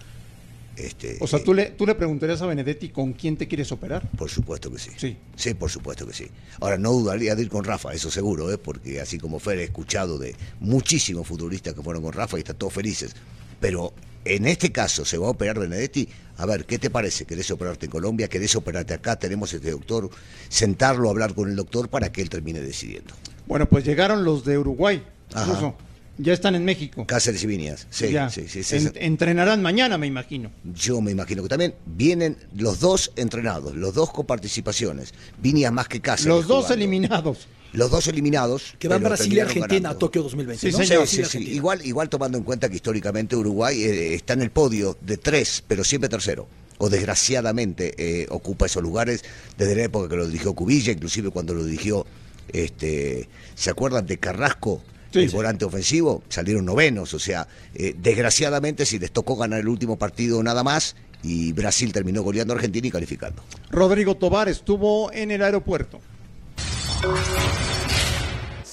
Speaker 8: Este,
Speaker 5: O sea,
Speaker 8: eh,
Speaker 5: ¿tú le, ¿tú le preguntarías a Benedetti con quién te quieres operar?
Speaker 8: Por supuesto que sí.
Speaker 5: Sí.
Speaker 8: Sí, por supuesto que sí. Ahora, no dudaría de ir con Rafa, eso seguro, ¿eh? porque así como Fer he escuchado de muchísimos futbolistas que fueron con Rafa y están todos felices. Pero en este caso se va a operar Benedetti. A ver, ¿qué te parece? ¿Querés operarte en Colombia? ¿Querés operarte acá? Tenemos este doctor. Sentarlo, hablar con el doctor para que él termine decidiendo.
Speaker 5: Bueno, pues llegaron los de Uruguay.
Speaker 8: Ajá.
Speaker 5: incluso. Ya están en México.
Speaker 8: Cáceres y Viñas. Sí,
Speaker 5: Ya.
Speaker 8: sí, sí. sí,
Speaker 5: En-
Speaker 8: sí.
Speaker 5: entrenarán mañana, me imagino.
Speaker 8: Yo me imagino que también vienen los dos entrenados, los dos con participaciones. Viñas más que Cáceres.
Speaker 5: Los dos
Speaker 8: jugando.
Speaker 5: eliminados.
Speaker 8: Los dos eliminados.
Speaker 7: Que van Brasil y Argentina
Speaker 8: ganando.
Speaker 7: a Tokio 2020.
Speaker 5: Sí,
Speaker 7: ¿no?
Speaker 5: señor.
Speaker 7: Brasil y
Speaker 8: Sí, sí,
Speaker 7: Argentina.
Speaker 8: Igual, igual tomando en cuenta que históricamente Uruguay eh, está en el podio de tres, pero siempre tercero. O desgraciadamente eh, ocupa esos lugares desde la época que lo dirigió Cubilla, inclusive cuando lo dirigió, este, ¿se acuerdan de Carrasco?
Speaker 5: Sí,
Speaker 8: el
Speaker 5: sí.
Speaker 8: volante ofensivo, salieron novenos, o sea, eh, desgraciadamente si les tocó ganar el último partido nada más y Brasil terminó goleando a Argentina y calificando.
Speaker 5: Rodrigo Tobar estuvo en el aeropuerto.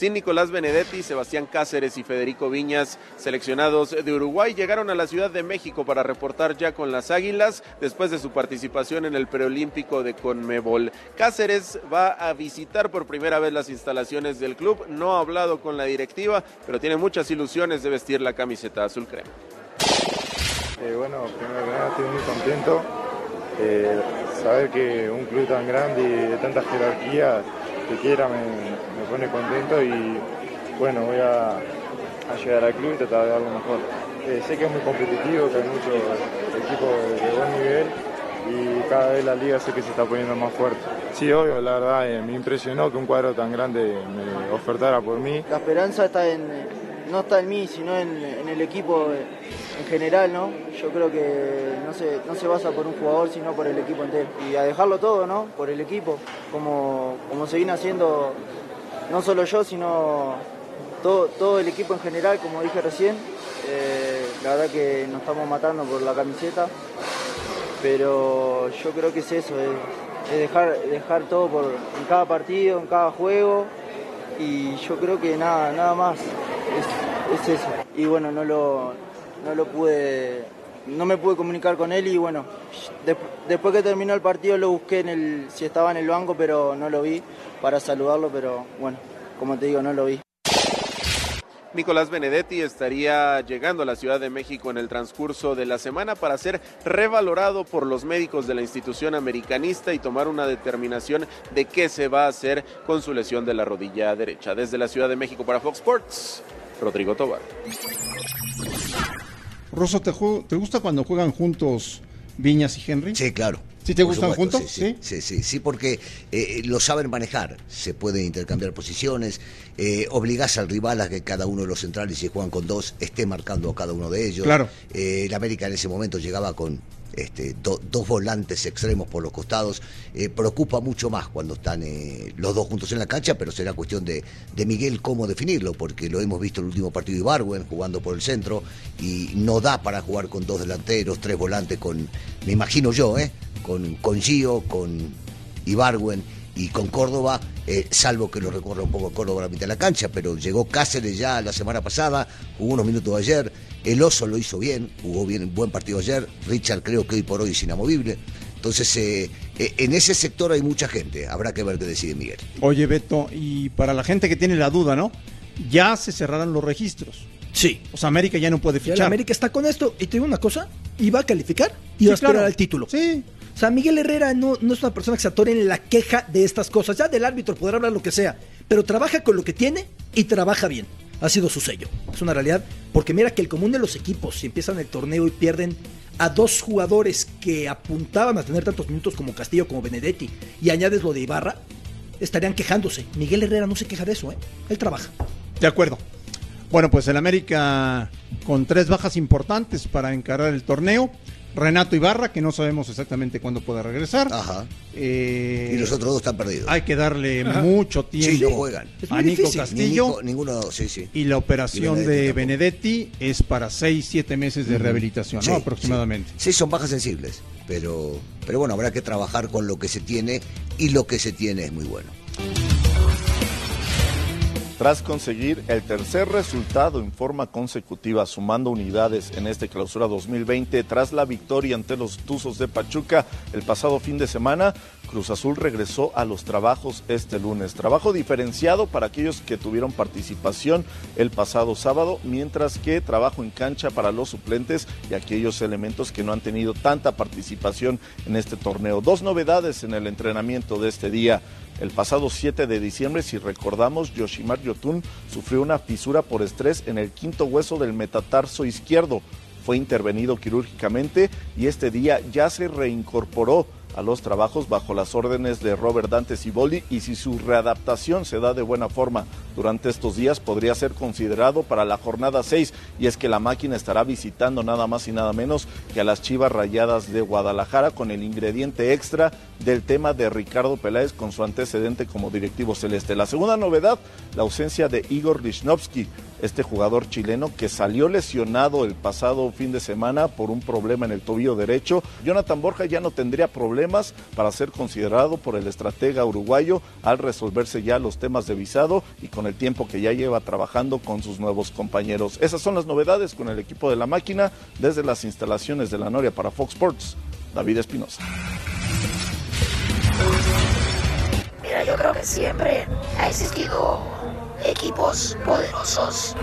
Speaker 10: Sin Nicolás Benedetti, Sebastián Cáceres y Federico Viñas, seleccionados de Uruguay, llegaron a la Ciudad de México para reportar ya con las Águilas después de su participación en el preolímpico de Conmebol. Cáceres va a visitar por primera vez las instalaciones del club, no ha hablado con la directiva, pero tiene muchas ilusiones de vestir la camiseta azul crema.
Speaker 11: Eh, bueno, primero que nada estoy muy contento. Eh, saber que un club tan grande y de tanta jerarquía que quiera me, me pone contento y bueno, voy a, a llegar al club y tratar de dar lo mejor. Eh, sé que es muy competitivo, que hay muchos equipos de, de buen nivel y cada vez la liga sé que se está poniendo más fuerte. Sí, obvio, la verdad eh, me impresionó que un cuadro tan grande me ofertara por mí.
Speaker 12: La esperanza está en, no está en mí, sino en, el equipo en general, ¿no? Yo creo que no se, no se basa por un jugador, sino por el equipo entero. Y a dejarlo todo, ¿no? Por el equipo, como, como se viene haciendo no solo yo, sino todo, todo el equipo en general, como dije recién. Eh, la verdad que nos estamos matando por la camiseta, pero yo creo que es eso, es, es dejar, dejar todo por, en cada partido, en cada juego, y yo creo que nada, nada más, es eso. Y bueno, no lo, no lo pude, no me pude comunicar con él y bueno, de- después que terminó el partido lo busqué en el, si estaba en el banco, pero no lo vi para saludarlo, pero bueno, como te digo, no lo vi.
Speaker 10: Nicolás Benedetti estaría llegando a la Ciudad de México en el transcurso de la semana para ser revalorado por los médicos de la institución americanista y tomar una determinación de qué se va a hacer con su lesión de la rodilla derecha. Desde la Ciudad de México para Fox Sports, Rodrigo Tobar.
Speaker 5: Rosso, ¿te, ¿te gusta cuando juegan juntos Viñas y Henry?
Speaker 8: Sí, claro.
Speaker 5: ¿Sí te gustan
Speaker 8: supuesto,
Speaker 5: juntos?
Speaker 8: Sí, sí, sí, sí, sí, porque eh, lo saben manejar. Se pueden intercambiar posiciones, eh, obligás al rival a que cada uno de los centrales, si juegan con dos, esté marcando a cada uno de ellos.
Speaker 5: Claro.
Speaker 8: Eh, el América en ese momento llegaba con este, do- dos volantes extremos por los costados. Eh, preocupa mucho más cuando están eh, los dos juntos en la cancha, pero será cuestión de, Miguel cómo definirlo, porque lo hemos visto en el último partido de Ibarwen jugando por el centro y no da para jugar con dos delanteros, tres volantes, con, me imagino yo, ¿eh? con, con Gio, con Ibarwen y con Córdoba, eh, salvo que lo recorra un poco Córdoba a la mitad de la cancha, pero llegó Cáceres ya la semana pasada, jugó unos minutos ayer, el Oso lo hizo bien, jugó bien, buen partido ayer, Richard creo que hoy por hoy es inamovible. Entonces, eh, eh, en ese sector hay mucha gente, habrá que ver qué decide Miguel.
Speaker 5: Oye, Beto, y para la gente que tiene la duda, ¿no? Ya se cerraron los registros.
Speaker 7: Sí.
Speaker 5: O sea, América ya no puede
Speaker 7: Ya la
Speaker 5: fichar.
Speaker 7: América está con esto. Y te digo una cosa, iba a calificar y iba a
Speaker 5: Sí,
Speaker 7: aspirar
Speaker 5: claro.
Speaker 7: al título.
Speaker 5: Sí.
Speaker 7: O sea, Miguel Herrera no, no es una persona que se atore en la queja de estas cosas. Ya del árbitro podrá hablar lo que sea, pero trabaja con lo que tiene y trabaja bien. Ha sido su sello. Es una realidad. Porque mira que el común de los equipos, si empiezan el torneo y pierden a dos jugadores que apuntaban a tener tantos minutos como Castillo, como Benedetti, y añades lo de Ibarra, estarían quejándose. Miguel Herrera no se queja de eso, ¿eh? Él trabaja.
Speaker 5: De acuerdo. Bueno, pues el América con tres bajas importantes para encarar el torneo. Renato Ibarra, que no sabemos exactamente cuándo pueda regresar.
Speaker 8: Ajá.
Speaker 5: Eh,
Speaker 8: Y los otros dos están perdidos.
Speaker 5: Hay que darle
Speaker 8: Ajá.
Speaker 5: mucho tiempo
Speaker 8: Sí, no juegan.
Speaker 5: a Nico Castillo.
Speaker 8: Ni Nico- ninguno, sí, sí.
Speaker 5: Y la operación
Speaker 8: Y
Speaker 5: de
Speaker 8: Benedetti
Speaker 5: Benedetti es para seis, siete meses de rehabilitación,
Speaker 8: Sí,
Speaker 5: ¿no? Aproximadamente.
Speaker 8: Sí, son bajas sensibles, pero, pero bueno, habrá que trabajar con lo que se tiene y lo que se tiene es muy bueno.
Speaker 13: Tras conseguir el tercer resultado en forma consecutiva, sumando unidades en este clausura 2020, tras la victoria ante los Tuzos de Pachuca el pasado fin de semana, Cruz Azul regresó a los trabajos este lunes. Trabajo diferenciado para aquellos que tuvieron participación el pasado sábado, mientras que trabajo en cancha para los suplentes y aquellos elementos que no han tenido tanta participación en este torneo. Dos novedades en el entrenamiento de este día. El pasado 7 de diciembre, si recordamos, Yoshimar Yotun sufrió una fisura por estrés en el quinto hueso del metatarso izquierdo. Fue intervenido quirúrgicamente y este día ya se reincorporó a los trabajos bajo las órdenes de Robert Dante Ciboldi y si su readaptación se da de buena forma durante estos días podría ser considerado para la jornada 6 y es que la máquina estará visitando nada más y nada menos que a las Chivas Rayadas de Guadalajara con el ingrediente extra del tema de Ricardo Peláez con su antecedente como directivo celeste. La segunda novedad, la ausencia de Igor Lichnowsky, este jugador chileno que salió lesionado el pasado fin de semana por un problema en el tobillo derecho. Jonathan Borja ya no tendría problemas para ser considerado por el estratega uruguayo al resolverse ya los temas de visado y con el tiempo que ya lleva trabajando con sus nuevos compañeros. Esas son las novedades con el equipo de la máquina desde las instalaciones de la Noria para Fox Sports. David Espinosa.
Speaker 14: Mira, yo creo que siempre ha existido equipos poderosos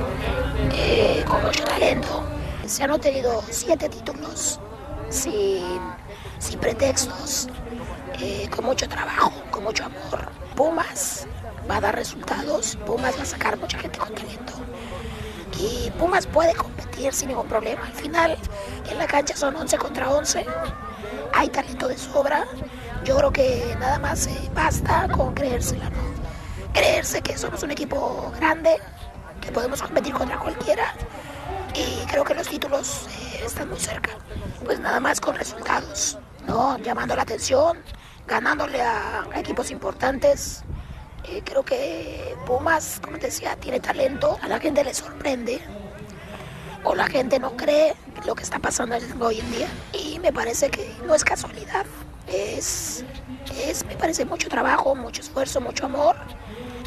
Speaker 14: eh, con mucho talento. Se han obtenido siete títulos sin, sin pretextos, eh, con mucho trabajo, con mucho amor. Pumas va a dar resultados, Pumas va a sacar mucha gente con talento. Y Pumas puede competir sin ningún problema. Al final, en la cancha son 11 contra 11. Hay talento de sobra. Yo creo que nada más eh, basta con creérsela, ¿no? Creerse que somos un equipo grande, que podemos competir contra cualquiera y creo que los títulos eh, están muy cerca. Pues nada más con resultados, ¿no? Llamando la atención, ganándole a equipos importantes. Eh, creo que Pumas, como te decía, tiene talento, a la gente le sorprende o la gente no cree lo que está pasando hoy en día y me parece que no es casualidad, es, me parece mucho trabajo, mucho esfuerzo, mucho amor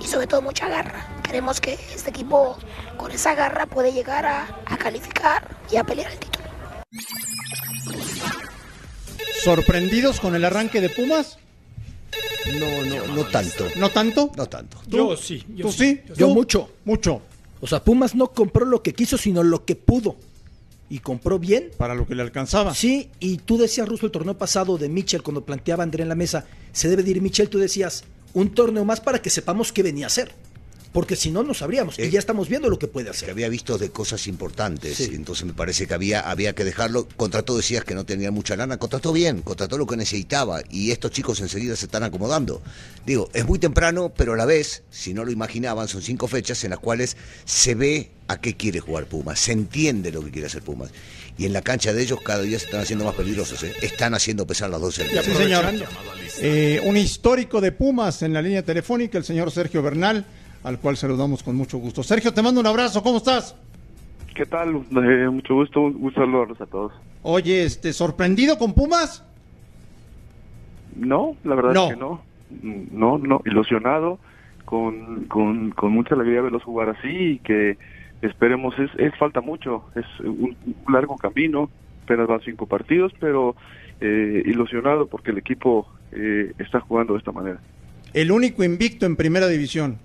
Speaker 14: y sobre todo mucha garra. Queremos que este equipo con esa garra puede llegar a, a calificar y a pelear el título.
Speaker 5: ¿Sorprendidos con el arranque de Pumas?
Speaker 8: No, no, no tanto.
Speaker 5: ¿No tanto?
Speaker 8: No tanto.
Speaker 6: Yo sí. Yo
Speaker 5: ¿Tú sí?
Speaker 7: Yo
Speaker 5: ¿Tú?
Speaker 7: mucho.
Speaker 5: Mucho.
Speaker 7: O sea, Pumas no compró lo que quiso, sino lo que pudo. Y compró bien.
Speaker 5: Para lo que le alcanzaba.
Speaker 7: Sí, y tú decías, Russo, el torneo pasado de Mitchell, cuando planteaba André en la mesa, se debe de ir Mitchell, tú decías, un torneo más para que sepamos qué venía a hacer. Porque si no, no sabríamos. Y
Speaker 8: Eh,
Speaker 7: ya estamos viendo lo que puede
Speaker 8: que
Speaker 7: hacer.
Speaker 8: había visto de cosas importantes,
Speaker 7: Sí.
Speaker 8: y entonces me parece que había, había que dejarlo. Contrató, decías que no tenía mucha lana, contrató bien, contrató lo que necesitaba, y estos chicos enseguida se están acomodando. Digo, es muy temprano, pero a la vez, si no lo imaginaban, son cinco fechas en las cuales se ve a qué quiere jugar Pumas, se entiende lo que quiere hacer Pumas. Y en la cancha de ellos cada día se están haciendo más peligrosos, ¿eh? están haciendo pesar las dos
Speaker 5: Sí, señor. Eh, un histórico de Pumas en la línea telefónica, el señor Sergio Bernal, al cual saludamos con mucho gusto. Sergio, te mando un abrazo, ¿cómo estás?
Speaker 15: ¿Qué tal? Eh, mucho gusto, un saludo a todos.
Speaker 5: Oye, este, ¿sorprendido con Pumas?
Speaker 15: No, la verdad
Speaker 5: No.
Speaker 15: es que no. No, no, ilusionado, con, con, con mucha alegría verlos jugar así y que esperemos, es, es falta mucho, es un, un largo camino, apenas van cinco partidos, pero eh, ilusionado porque el equipo eh, está jugando de esta manera.
Speaker 5: El único invicto en primera división.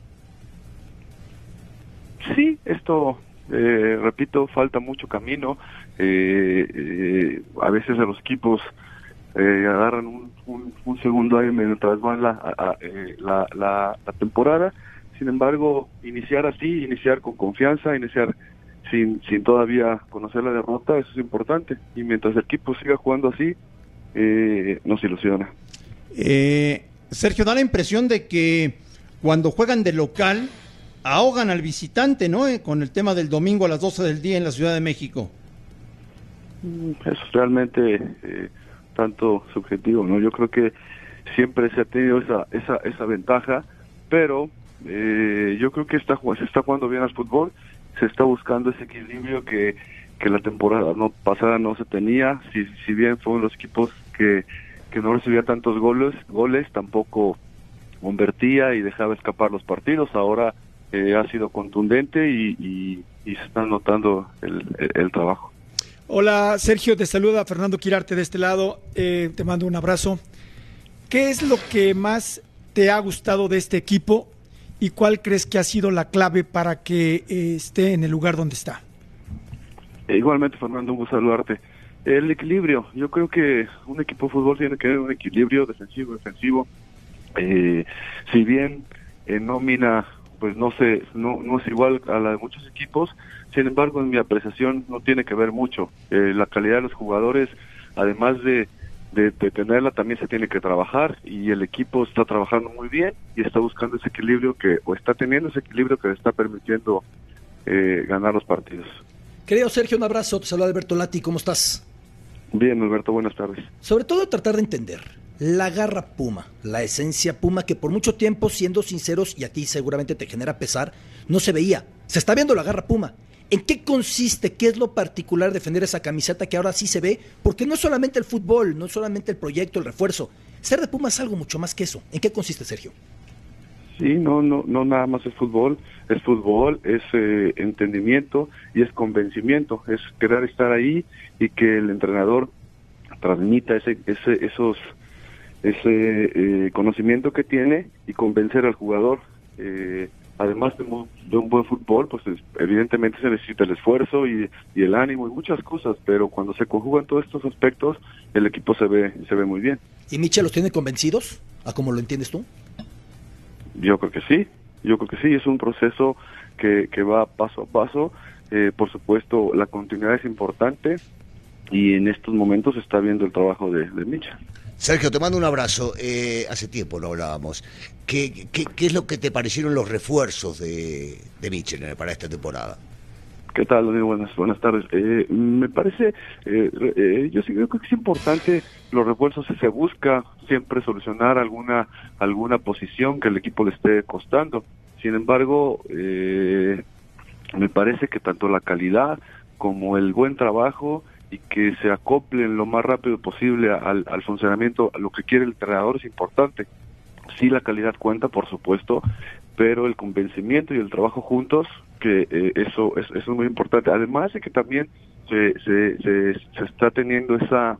Speaker 15: Sí, esto, eh, repito, falta mucho camino. Eh, eh, a veces a los equipos eh, agarran un, un, un segundo aire mientras van la, a- la, la, la temporada. Sin embargo, iniciar así, iniciar con confianza, iniciar sin, sin todavía conocer la derrota, eso es importante. Y mientras el equipo siga jugando así, nos ilusiona.
Speaker 5: Sergio, da la impresión de que cuando juegan de local, ahogan al visitante, ¿no? Eh, con el tema del domingo a las 12 del día en la Ciudad de México.
Speaker 15: Mm, es realmente eh, tanto subjetivo, ¿no? Yo creo que siempre se ha tenido esa esa, esa ventaja, pero eh, yo creo que está, se está jugando bien al fútbol, se está buscando ese equilibrio que, que la temporada no pasada no se tenía, si, si bien fueron los equipos que, que no recibía tantos goles, goles tampoco convertía y dejaba escapar los partidos, ahora eh, ha sido contundente y, y, y se está notando el, el- el trabajo.
Speaker 6: Hola Sergio, te saluda Fernando Quirarte de este lado, Eh, te mando un abrazo. ¿Qué es lo que más te ha gustado de este equipo y cuál crees que ha sido la clave para que eh, esté en el lugar donde está?
Speaker 15: Eh, Igualmente, Fernando, un gusto saludarte. El equilibrio, yo creo que un equipo de fútbol tiene que tener un equilibrio defensivo, defensivo. Eh, si bien en nómina, pues no sé, no, no es igual a la de muchos equipos, sin embargo, en mi apreciación no tiene que ver mucho. Eh, la calidad de los jugadores, además de, de, de tenerla, también se tiene que trabajar y el equipo está trabajando muy bien y está buscando ese equilibrio que, o está teniendo ese equilibrio que le está permitiendo eh, ganar los partidos.
Speaker 7: Querido Sergio, un abrazo. Te saluda Alberto Lati. ¿Cómo estás?
Speaker 15: Bien, Alberto, buenas tardes.
Speaker 7: Sobre todo tratar de entender la garra puma, la esencia puma que por mucho tiempo, siendo sinceros, y a ti seguramente te genera pesar, no se veía. Se está viendo la garra puma. ¿En qué consiste? ¿Qué es lo particular de defender esa camiseta que ahora sí se ve? Porque no es solamente el fútbol, no es solamente el proyecto, el refuerzo. Ser de Puma es algo mucho más que eso. ¿En qué consiste, Sergio?
Speaker 15: Sí, no, no, no nada más es fútbol, es fútbol, es eh, entendimiento y es convencimiento, es querer estar ahí y que el entrenador transmita ese, ese, esos, ese eh, conocimiento que tiene y convencer al jugador. Eh, además de, un buen fútbol, pues es- evidentemente se necesita el esfuerzo y, y el ánimo y muchas cosas, pero cuando se conjugan todos estos aspectos, el equipo se ve, se ve muy bien.
Speaker 7: ¿Y Michel los tiene convencidos? ¿A cómo lo entiendes tú?
Speaker 15: Yo creo que sí, yo creo que sí, es un proceso que, que va paso a paso. Eh, por supuesto, la continuidad es importante, y en estos momentos se está viendo el trabajo de, de Mitchell.
Speaker 8: Sergio, te mando un abrazo. Eh, hace tiempo no hablábamos. ¿Qué, qué, qué es lo que te parecieron los refuerzos de, de Mitchell para esta temporada?
Speaker 15: ¿Qué tal? Buenas, buenas tardes. Eh, me parece, eh, eh, yo sí creo que es importante los refuerzos, se busca siempre solucionar alguna alguna posición que el equipo le esté costando. Sin embargo, eh, me parece que tanto la calidad como el buen trabajo y que se acoplen lo más rápido posible al, al funcionamiento, lo que quiere el entrenador es importante. Sí, la calidad cuenta, por supuesto, pero el convencimiento y el trabajo juntos, que eh, eso, es, eso es muy importante. Además de que también se, se, se, se está teniendo esa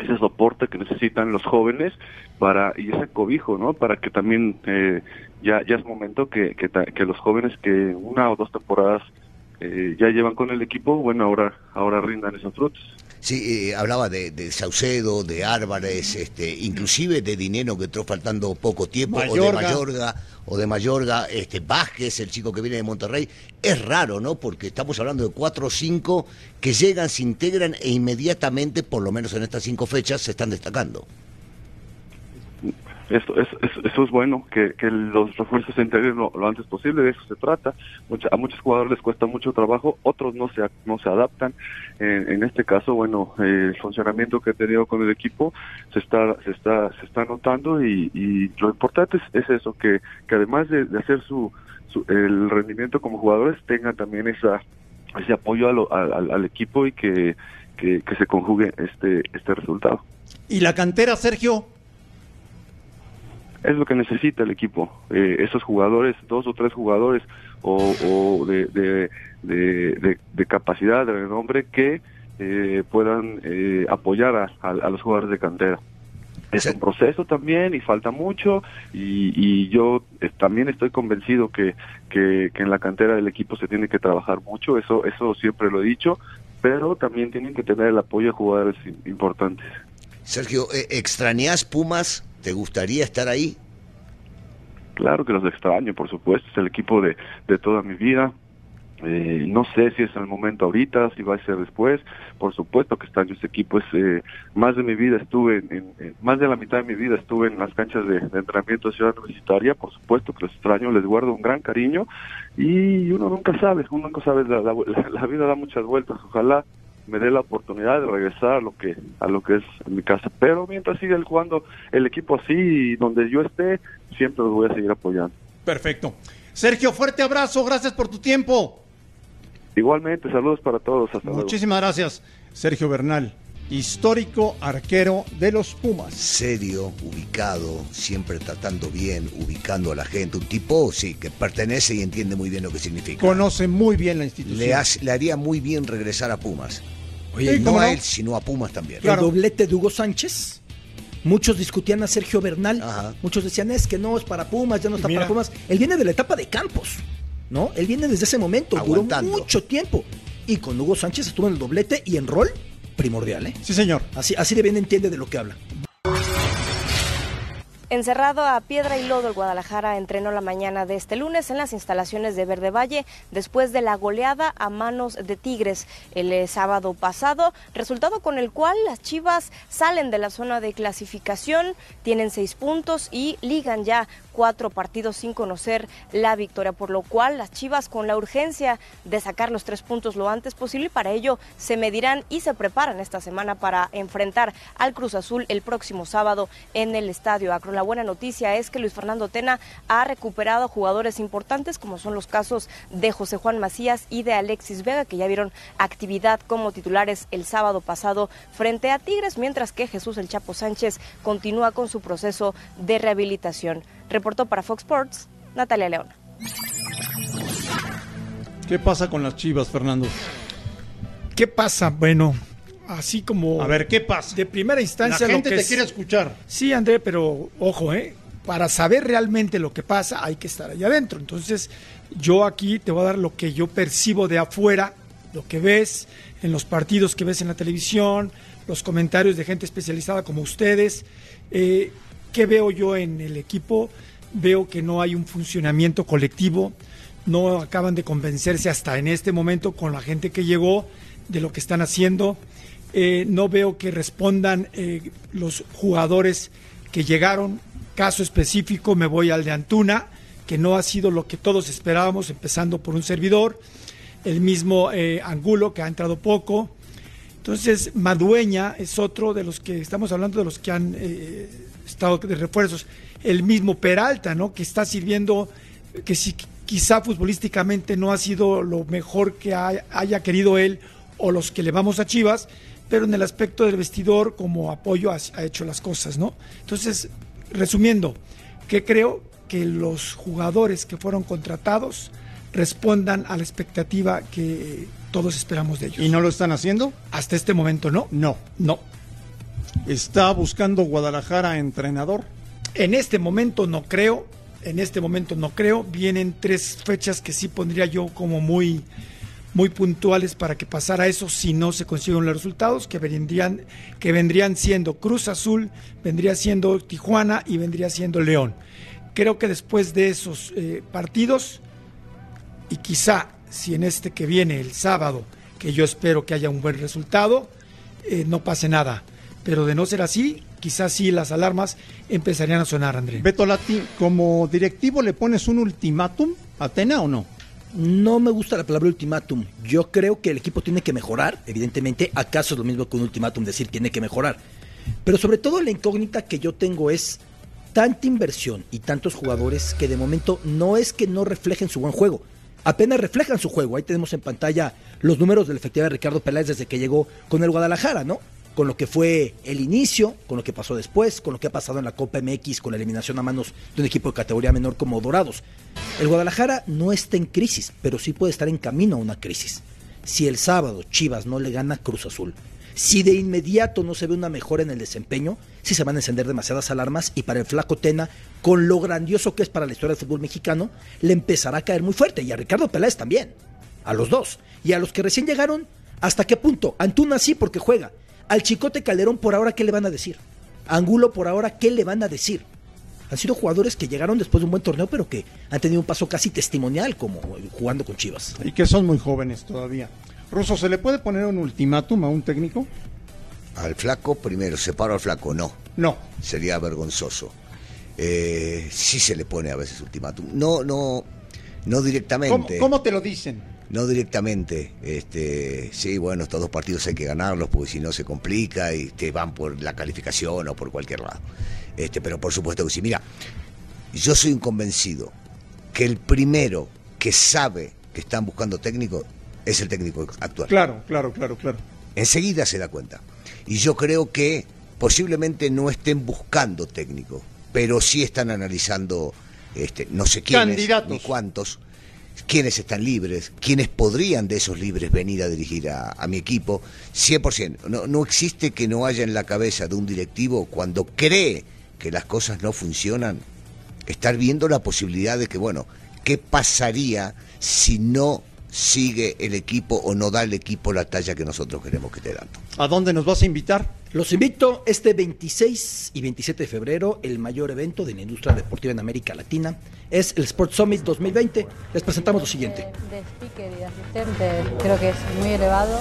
Speaker 15: ese soporte que necesitan los jóvenes para y ese cobijo no para que también eh, ya ya es momento que, que los jóvenes que una o dos temporadas eh, ya llevan con el equipo bueno ahora ahora rindan esos frutos
Speaker 8: Sí, eh, hablaba de, de Saucedo, de Álvarez, este, inclusive de Dinero que entró faltando poco tiempo, o de
Speaker 5: Mayorga.
Speaker 8: Mayorga, o de Mayorga, este, Vázquez, el chico que viene de Monterrey. Es raro, ¿no? Porque estamos hablando de cuatro o cinco que llegan, se integran e inmediatamente, por lo menos en estas cinco fechas, se están destacando.
Speaker 15: Esto, es, es- eso es bueno, que, los refuerzos se integren lo, antes posible, de eso se trata. Mucha- a muchos jugadores les cuesta mucho trabajo, otros no se, no se adaptan. En, este caso, bueno, eh, el funcionamiento que he tenido con el equipo se está se está se está notando y, lo importante es, es eso, que, que además de, hacer su, su- el rendimiento como jugadores, tengan también esa ese apoyo a lo- al- al equipo y que, que, que se conjugue este este resultado.
Speaker 5: ¿Y la cantera, Sergio?
Speaker 15: Es lo que necesita el equipo. Eh, esos jugadores, dos o tres jugadores o, o de, de, de, capacidad, de renombre, que eh, puedan eh, apoyar a, los jugadores de cantera. Es un proceso también y falta mucho y, yo eh, también estoy convencido que, que, que en la cantera del equipo se tiene que trabajar mucho, eso, eso siempre lo he dicho, pero también tienen que tener el apoyo de jugadores im- importantes.
Speaker 8: Sergio, eh, ¿extrañás Pumas? ¿Te gustaría estar ahí?
Speaker 15: Claro que los extraño, por supuesto, es el equipo de, de toda mi vida. Eh, no sé si es el momento ahorita, si va a ser después. Por supuesto que extraño ese equipo. Es eh, más de mi vida estuve, en, más de la mitad de mi vida estuve en las canchas de, entrenamiento de Ciudad Universitaria. Por supuesto que los extraño, les guardo un gran cariño y uno nunca sabe, uno nunca sabe. La vida da muchas vueltas. Ojalá me dé la oportunidad de regresar a lo que a lo que es mi casa. Pero mientras siga el- jugando el equipo así y donde yo esté, siempre los voy a seguir apoyando.
Speaker 5: Perfecto. Sergio, fuerte abrazo, gracias por tu tiempo.
Speaker 15: Igualmente, saludos para todos. Hasta luego.
Speaker 5: Muchísimas gracias, Sergio Bernal, histórico arquero de los Pumas.
Speaker 8: Serio, ubicado, siempre tratando bien, ubicando a la gente. Un tipo, sí, que pertenece y entiende muy bien lo que significa.
Speaker 5: Conoce muy bien la institución.
Speaker 8: Le, hace- le haría muy bien regresar a Pumas.
Speaker 7: Oye,
Speaker 8: no
Speaker 7: ¿cómo
Speaker 8: a él, sino a Pumas también.
Speaker 7: El doblete de Hugo Sánchez. Muchos discutían a Sergio Bernal. Muchos decían, es que no es para Pumas, ya no está
Speaker 5: Mira.
Speaker 7: para Pumas. Él viene de la etapa de Campos, ¿no? Él viene desde ese momento,
Speaker 8: Aguantando.
Speaker 7: duró mucho tiempo. Y con Hugo Sánchez estuvo en el doblete y en rol primordial, ¿eh?
Speaker 5: Sí, señor.
Speaker 7: Así, así de bien entiende de lo que habla.
Speaker 16: Encerrado a piedra y lodo, el Guadalajara entrenó la mañana de este lunes en las instalaciones de Verde Valle después de la goleada a manos de Tigres el eh, sábado pasado, resultado con el cual las Chivas salen de la zona de clasificación, tienen seis puntos y ligan ya cuatro partidos sin conocer la victoria, por lo cual las Chivas con la urgencia de sacar los tres puntos lo antes posible y para ello se medirán y se preparan esta semana para enfrentar al Cruz Azul el próximo sábado en el Estadio Akron. La buena noticia es que Luis Fernando Tena ha recuperado jugadores importantes como son los casos de José Juan Macías y de Alexis Vega que ya vieron actividad como titulares el sábado pasado frente a Tigres, mientras que Jesús El Chapo Sánchez continúa con su proceso de rehabilitación. Reportó para Fox Sports Natalia León.
Speaker 5: ¿Qué pasa con las Chivas, Fernando?
Speaker 6: ¿Qué pasa? Bueno, así como...
Speaker 5: A ver, ¿qué pasa?
Speaker 6: De primera instancia...
Speaker 5: La gente
Speaker 6: lo que
Speaker 5: te
Speaker 6: es-
Speaker 5: quiere escuchar.
Speaker 6: Sí, André, pero ojo, ¿eh? Para saber realmente lo que pasa hay que estar allá adentro. Entonces, yo aquí te voy a dar lo que yo percibo de afuera, lo que ves en los partidos que ves en la televisión, los comentarios de gente especializada como ustedes. Eh, ¿Qué veo yo en el equipo? Veo que no hay un funcionamiento colectivo, no acaban de convencerse hasta en este momento con la gente que llegó de lo que están haciendo. eh, no veo que respondan eh, los jugadores que llegaron. Caso específico, me voy al de Antuna, que no ha sido lo que todos esperábamos, empezando por un servidor. El mismo eh, Angulo, que ha entrado poco. Entonces, Madueña es otro de los que estamos hablando de los que han estado de refuerzos. El mismo Peralta, ¿no? Que está sirviendo, que si quizá futbolísticamente no ha sido lo mejor que ha- haya querido él o los que le vamos a Chivas, pero en el aspecto del vestidor como apoyo ha, ha hecho las cosas, ¿no? Entonces, resumiendo, que creo que los jugadores que fueron contratados respondan a la expectativa que todos esperamos de ellos.
Speaker 5: ¿Y no lo están haciendo?
Speaker 6: Hasta este momento no.
Speaker 5: No.
Speaker 6: No.
Speaker 5: ¿Está buscando Guadalajara entrenador?
Speaker 6: En este momento no creo, en este momento no creo. Vienen tres fechas que sí pondría yo como muy, muy puntuales para que pasara eso si no se consiguen los resultados, que vendrían, que vendrían siendo Cruz Azul, vendría siendo Tijuana y vendría siendo León. Creo que después de esos eh, partidos, y quizá si en este que viene el sábado, que yo espero que haya un buen resultado, eh, no pase nada. Pero de no ser así, quizás sí las alarmas empezarían a sonar, André.
Speaker 5: Beto Lati, como directivo le pones un ultimátum a Atena o no?
Speaker 7: No me gusta la palabra ultimátum. Yo creo que el equipo tiene que mejorar, evidentemente. ¿Acaso es lo mismo que un ultimátum decir tiene que mejorar? Pero sobre todo la incógnita que yo tengo es tanta inversión y tantos jugadores que de momento no es que no reflejen su buen juego. Apenas reflejan su juego. Ahí tenemos en pantalla los números del efectivo de Ricardo Peláez desde que llegó con el Guadalajara, ¿no? Con lo que fue el inicio, con lo que pasó después, con lo que ha pasado en la Copa MX, con la eliminación a manos de un equipo de categoría menor como Dorados. El Guadalajara no está en crisis, pero sí puede estar en camino a una crisis. Si el sábado Chivas no le gana Cruz Azul, si de inmediato no se ve una mejora en el desempeño, sí se van a encender demasiadas alarmas y para el flaco Tena, con lo grandioso que es para la historia del fútbol mexicano, le empezará a caer muy fuerte. Y a Ricardo Peláez también. A los dos. Y a los que recién llegaron, ¿hasta qué punto? Antuna sí porque juega. Al Chicote Calderón por ahora, ¿qué le van a decir? A Angulo por ahora, ¿qué le van a decir? Han sido jugadores que llegaron después de un buen torneo, pero que han tenido un paso casi testimonial como jugando con Chivas.
Speaker 5: Y que son muy jóvenes todavía. Ruso, ¿se le puede poner un ultimátum a un técnico?
Speaker 8: Al flaco, primero, separo al flaco, no.
Speaker 5: No.
Speaker 8: Sería vergonzoso. Eh, sí se le pone a veces ultimátum. No, no, no
Speaker 5: ¿Cómo,
Speaker 8: directamente.
Speaker 5: cómo te lo dicen?
Speaker 8: No directamente. Este, sí, bueno, estos dos partidos hay que ganarlos porque si no se complica y te van por la calificación o por cualquier lado. Este, pero por supuesto que sí. Mira, yo soy un convencido que el primero que sabe que están buscando técnico es el técnico actual.
Speaker 5: Claro, claro, claro, claro.
Speaker 8: Enseguida se da cuenta. Y yo creo que posiblemente no estén buscando técnico, pero sí están analizando, este, no sé quiénes,
Speaker 5: Candidatos.
Speaker 8: ni cuántos, quiénes están libres, quiénes podrían de esos libres venir a dirigir a, mi equipo. 100%. No, no existe que no haya en la cabeza de un directivo cuando cree que las cosas no funcionan, estar viendo la posibilidad de que, bueno, ¿qué pasaría si no sigue el equipo o no da el equipo la talla que nosotros queremos que esté dando?
Speaker 5: ¿A dónde nos vas a invitar?
Speaker 7: Los invito este 26 y 27 de febrero, el mayor evento de la industria deportiva en América Latina. Es el Sport Summit 2020. Les presentamos lo siguiente.
Speaker 17: de speaker y de asistente creo que es muy elevado.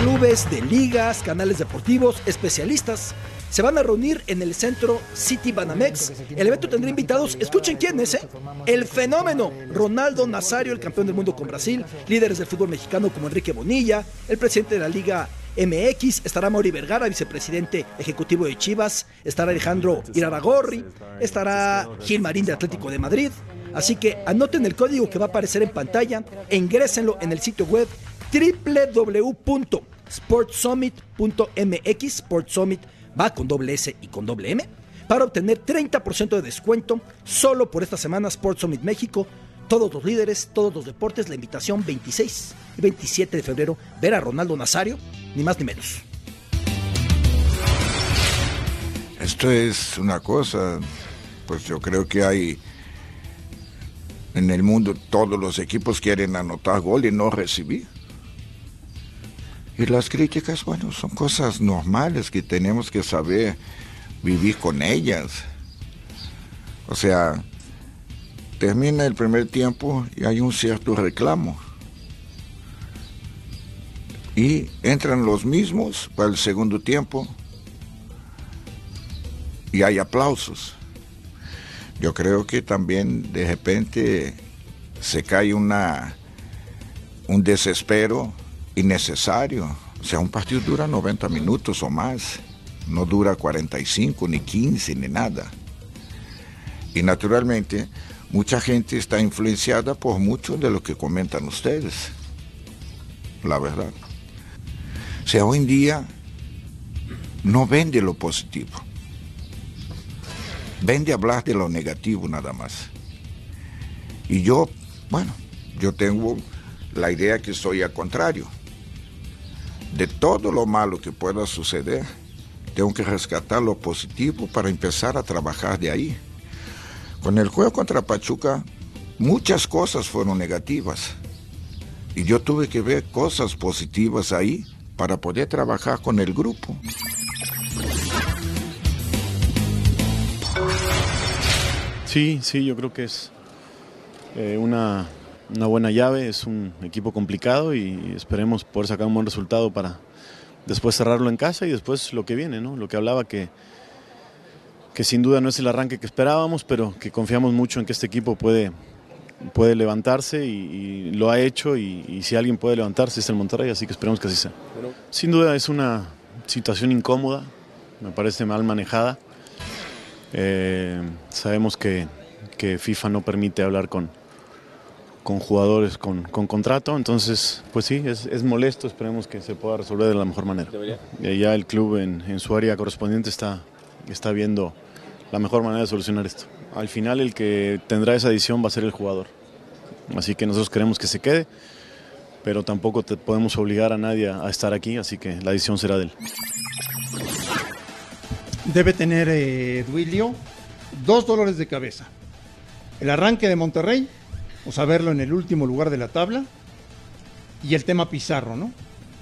Speaker 7: Clubes de ligas, canales deportivos, especialistas se van a reunir en el centro City Banamex. El evento tendrá invitados, escuchen quién es, ¿eh? El fenómeno Ronaldo Nazario, el campeón del mundo con Brasil, líderes del fútbol mexicano como Enrique Bonilla, el presidente de la Liga MX, estará Mauri Vergara, vicepresidente ejecutivo de Chivas, estará Alejandro Iraragorri, estará Gil Marín de Atlético de Madrid. Así que anoten el código que va a aparecer en pantalla e ingrésenlo en el sitio web www.sportsummit.mx. Sport Summit va con doble S y con doble M para obtener 30% de descuento solo por esta semana Sport Summit México. Todos los líderes, todos los deportes, la invitación 26 y 27 de febrero, ver a Ronaldo Nazario, ni más ni menos.
Speaker 18: Esto es una cosa, pues yo creo que hay en el mundo todos los equipos quieren anotar gol y no recibir. Y las críticas, bueno, son cosas normales que tenemos que saber vivir con ellas. O sea, termina el primer tiempo y hay un cierto reclamo. y entran los mismos para el segundo tiempo y hay aplausos. Yo creo que también de repente se cae una, un desespero innecesario. O sea, un partido dura 90 minutos o más, no dura 45, ni 15, ni nada. Y naturalmente, mucha gente está influenciada por mucho de lo que comentan ustedes, la verdad. O sea, hoy en día no vende lo positivo, vende hablar de lo negativo nada más. Y yo, bueno, yo tengo la idea que soy al contrario. De todo lo malo que pueda suceder, tengo que rescatar lo positivo para empezar a trabajar de ahí. Con el juego contra Pachuca, muchas cosas fueron negativas. Y yo tuve que ver cosas positivas ahí para poder trabajar con el grupo.
Speaker 19: Sí, sí, yo creo que es eh, una, una buena llave, es un equipo complicado y esperemos poder sacar un buen resultado para después cerrarlo en casa y después lo que viene, ¿no? Lo que hablaba que, que sin duda no es el arranque que esperábamos, pero que confiamos mucho en que este equipo puede, puede levantarse y, y lo ha hecho y, y, si alguien puede levantarse es el Monterrey, así que esperemos que así sea. Sin duda es una situación incómoda, me parece mal manejada. Eh, sabemos que, que, FIFA no permite hablar con, con jugadores con, con, contrato, entonces pues sí, es, es, molesto, esperemos que se pueda resolver de la mejor manera. Y ya el club en, en, su área correspondiente está, está viendo la mejor manera de solucionar esto. Al final el que tendrá esa decisión va a ser el jugador, así que nosotros queremos que se quede, pero tampoco te podemos obligar a nadie a, a estar aquí, así que la decisión será de él
Speaker 5: debe tener eh, Duilio dos dolores de cabeza. El arranque de Monterrey, o saberlo en el último lugar de la tabla, y el tema Pizarro, ¿no?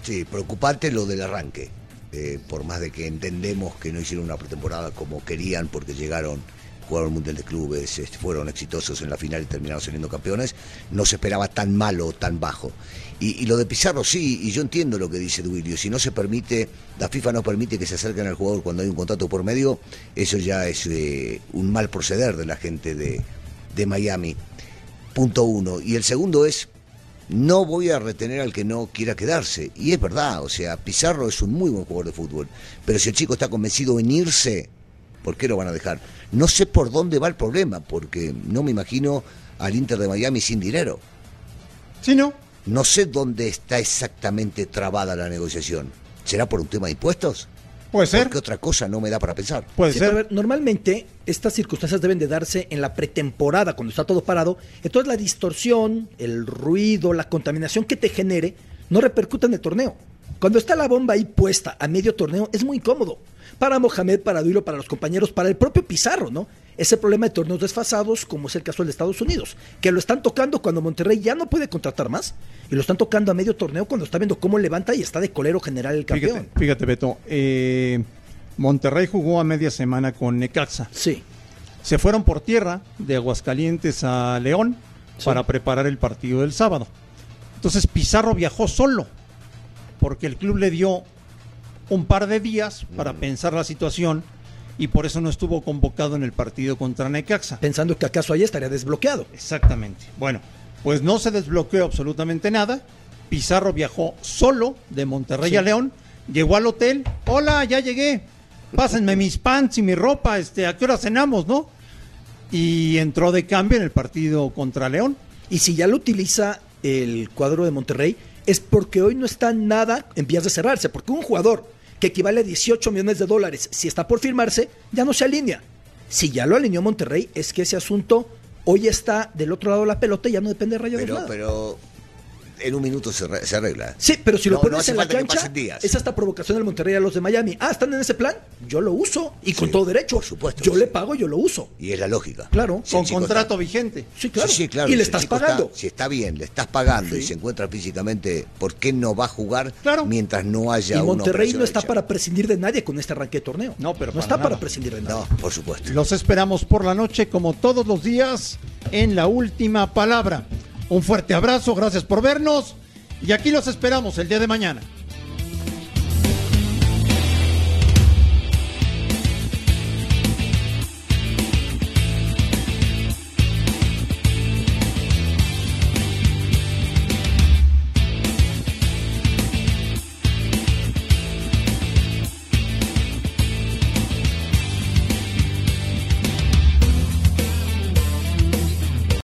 Speaker 8: Sí, preocupante lo del arranque. Eh, por más de que entendemos que no hicieron una pretemporada como querían porque llegaron, jugaron el Mundial de Clubes, fueron exitosos en la final y terminaron siendo campeones, no se esperaba tan malo tan bajo. Y, lo de Pizarro sí, y yo entiendo lo que dice Duilio, si no se permite, la FIFA no permite que se acerquen al jugador cuando hay un contrato por medio, eso ya es eh, un mal proceder de la gente de Miami. Punto uno. Y el segundo es, no voy a retener al que no quiera quedarse. Y es verdad, o sea, Pizarro es un muy buen jugador de fútbol, pero si el chico está convencido en irse, ¿por qué lo van a dejar? No sé por dónde va el problema, porque no me imagino al Inter de Miami sin dinero.
Speaker 5: Sí, no,
Speaker 8: no sé dónde está exactamente trabada la negociación. ¿Será por un tema de impuestos?
Speaker 5: Puede ser.
Speaker 8: Porque otra cosa no me da para pensar.
Speaker 5: Puede
Speaker 7: sí,
Speaker 5: ser.
Speaker 7: Ver, normalmente estas circunstancias deben de darse en la pretemporada, cuando está todo parado. Entonces la distorsión, el ruido, la contaminación que te genere no repercute en el torneo. Cuando está la bomba ahí puesta a medio torneo es muy incómodo. Para Mohamed, para Duilo, para los compañeros, para el propio Pizarro, ¿no? Ese problema de torneos desfasados, como es el caso de Estados Unidos, que lo están tocando cuando Monterrey ya no puede contratar más, y lo están tocando a medio torneo cuando está viendo cómo levanta y está de colero general el campeón.
Speaker 5: Fíjate, fíjate Beto, eh, Monterrey jugó a media semana con Necaxa.
Speaker 7: Sí.
Speaker 5: Se fueron por tierra de Aguascalientes a León sí. para preparar el partido del sábado. Entonces Pizarro viajó solo, porque el club le dio un par de días para mm. pensar la situación y por eso no estuvo convocado en el partido contra Necaxa.
Speaker 7: Pensando que acaso ahí estaría desbloqueado.
Speaker 5: Exactamente. Bueno, pues no se desbloqueó absolutamente nada. Pizarro viajó solo de Monterrey sí. a León, llegó al hotel, hola, ya llegué, pásenme mis pants y mi ropa, este, ¿a qué hora cenamos, no? Y entró de cambio en el partido contra León.
Speaker 7: Y si ya lo utiliza el cuadro de Monterrey, es porque hoy no está nada en vías de cerrarse, porque un jugador que equivale a 18 millones de dólares, si está por firmarse, ya no se alinea. Si ya lo alineó Monterrey, es que ese asunto hoy está del otro lado de la pelota y ya no depende de Rayados
Speaker 8: pero,
Speaker 7: nada.
Speaker 8: Pero en un minuto se, re, se, arregla.
Speaker 7: Sí, pero si lo
Speaker 8: no,
Speaker 7: pones
Speaker 8: no
Speaker 7: en la cancha, es hasta provocación del Monterrey a los de Miami. Ah, ¿están en ese plan? Yo lo uso y con
Speaker 8: sí,
Speaker 7: todo derecho.
Speaker 8: Por supuesto.
Speaker 7: Yo sí. le pago, yo lo uso.
Speaker 8: Y es la lógica.
Speaker 7: Claro.
Speaker 5: Si con contrato está... vigente.
Speaker 7: Sí, claro.
Speaker 8: Sí, claro.
Speaker 7: Y le estás pagando.
Speaker 8: Está, si está bien, le estás pagando y se encuentra físicamente, ¿por qué no va a jugar
Speaker 5: claro.
Speaker 8: mientras no haya
Speaker 7: Y Monterrey no está
Speaker 8: hecha?
Speaker 7: para prescindir de nadie con este arranque de torneo.
Speaker 5: No, pero
Speaker 7: no está nada. para prescindir de nadie.
Speaker 8: No, por supuesto.
Speaker 5: Los esperamos por la noche, como todos los días, en la última palabra. Un fuerte abrazo, gracias por vernos. Y aquí los esperamos el día de mañana.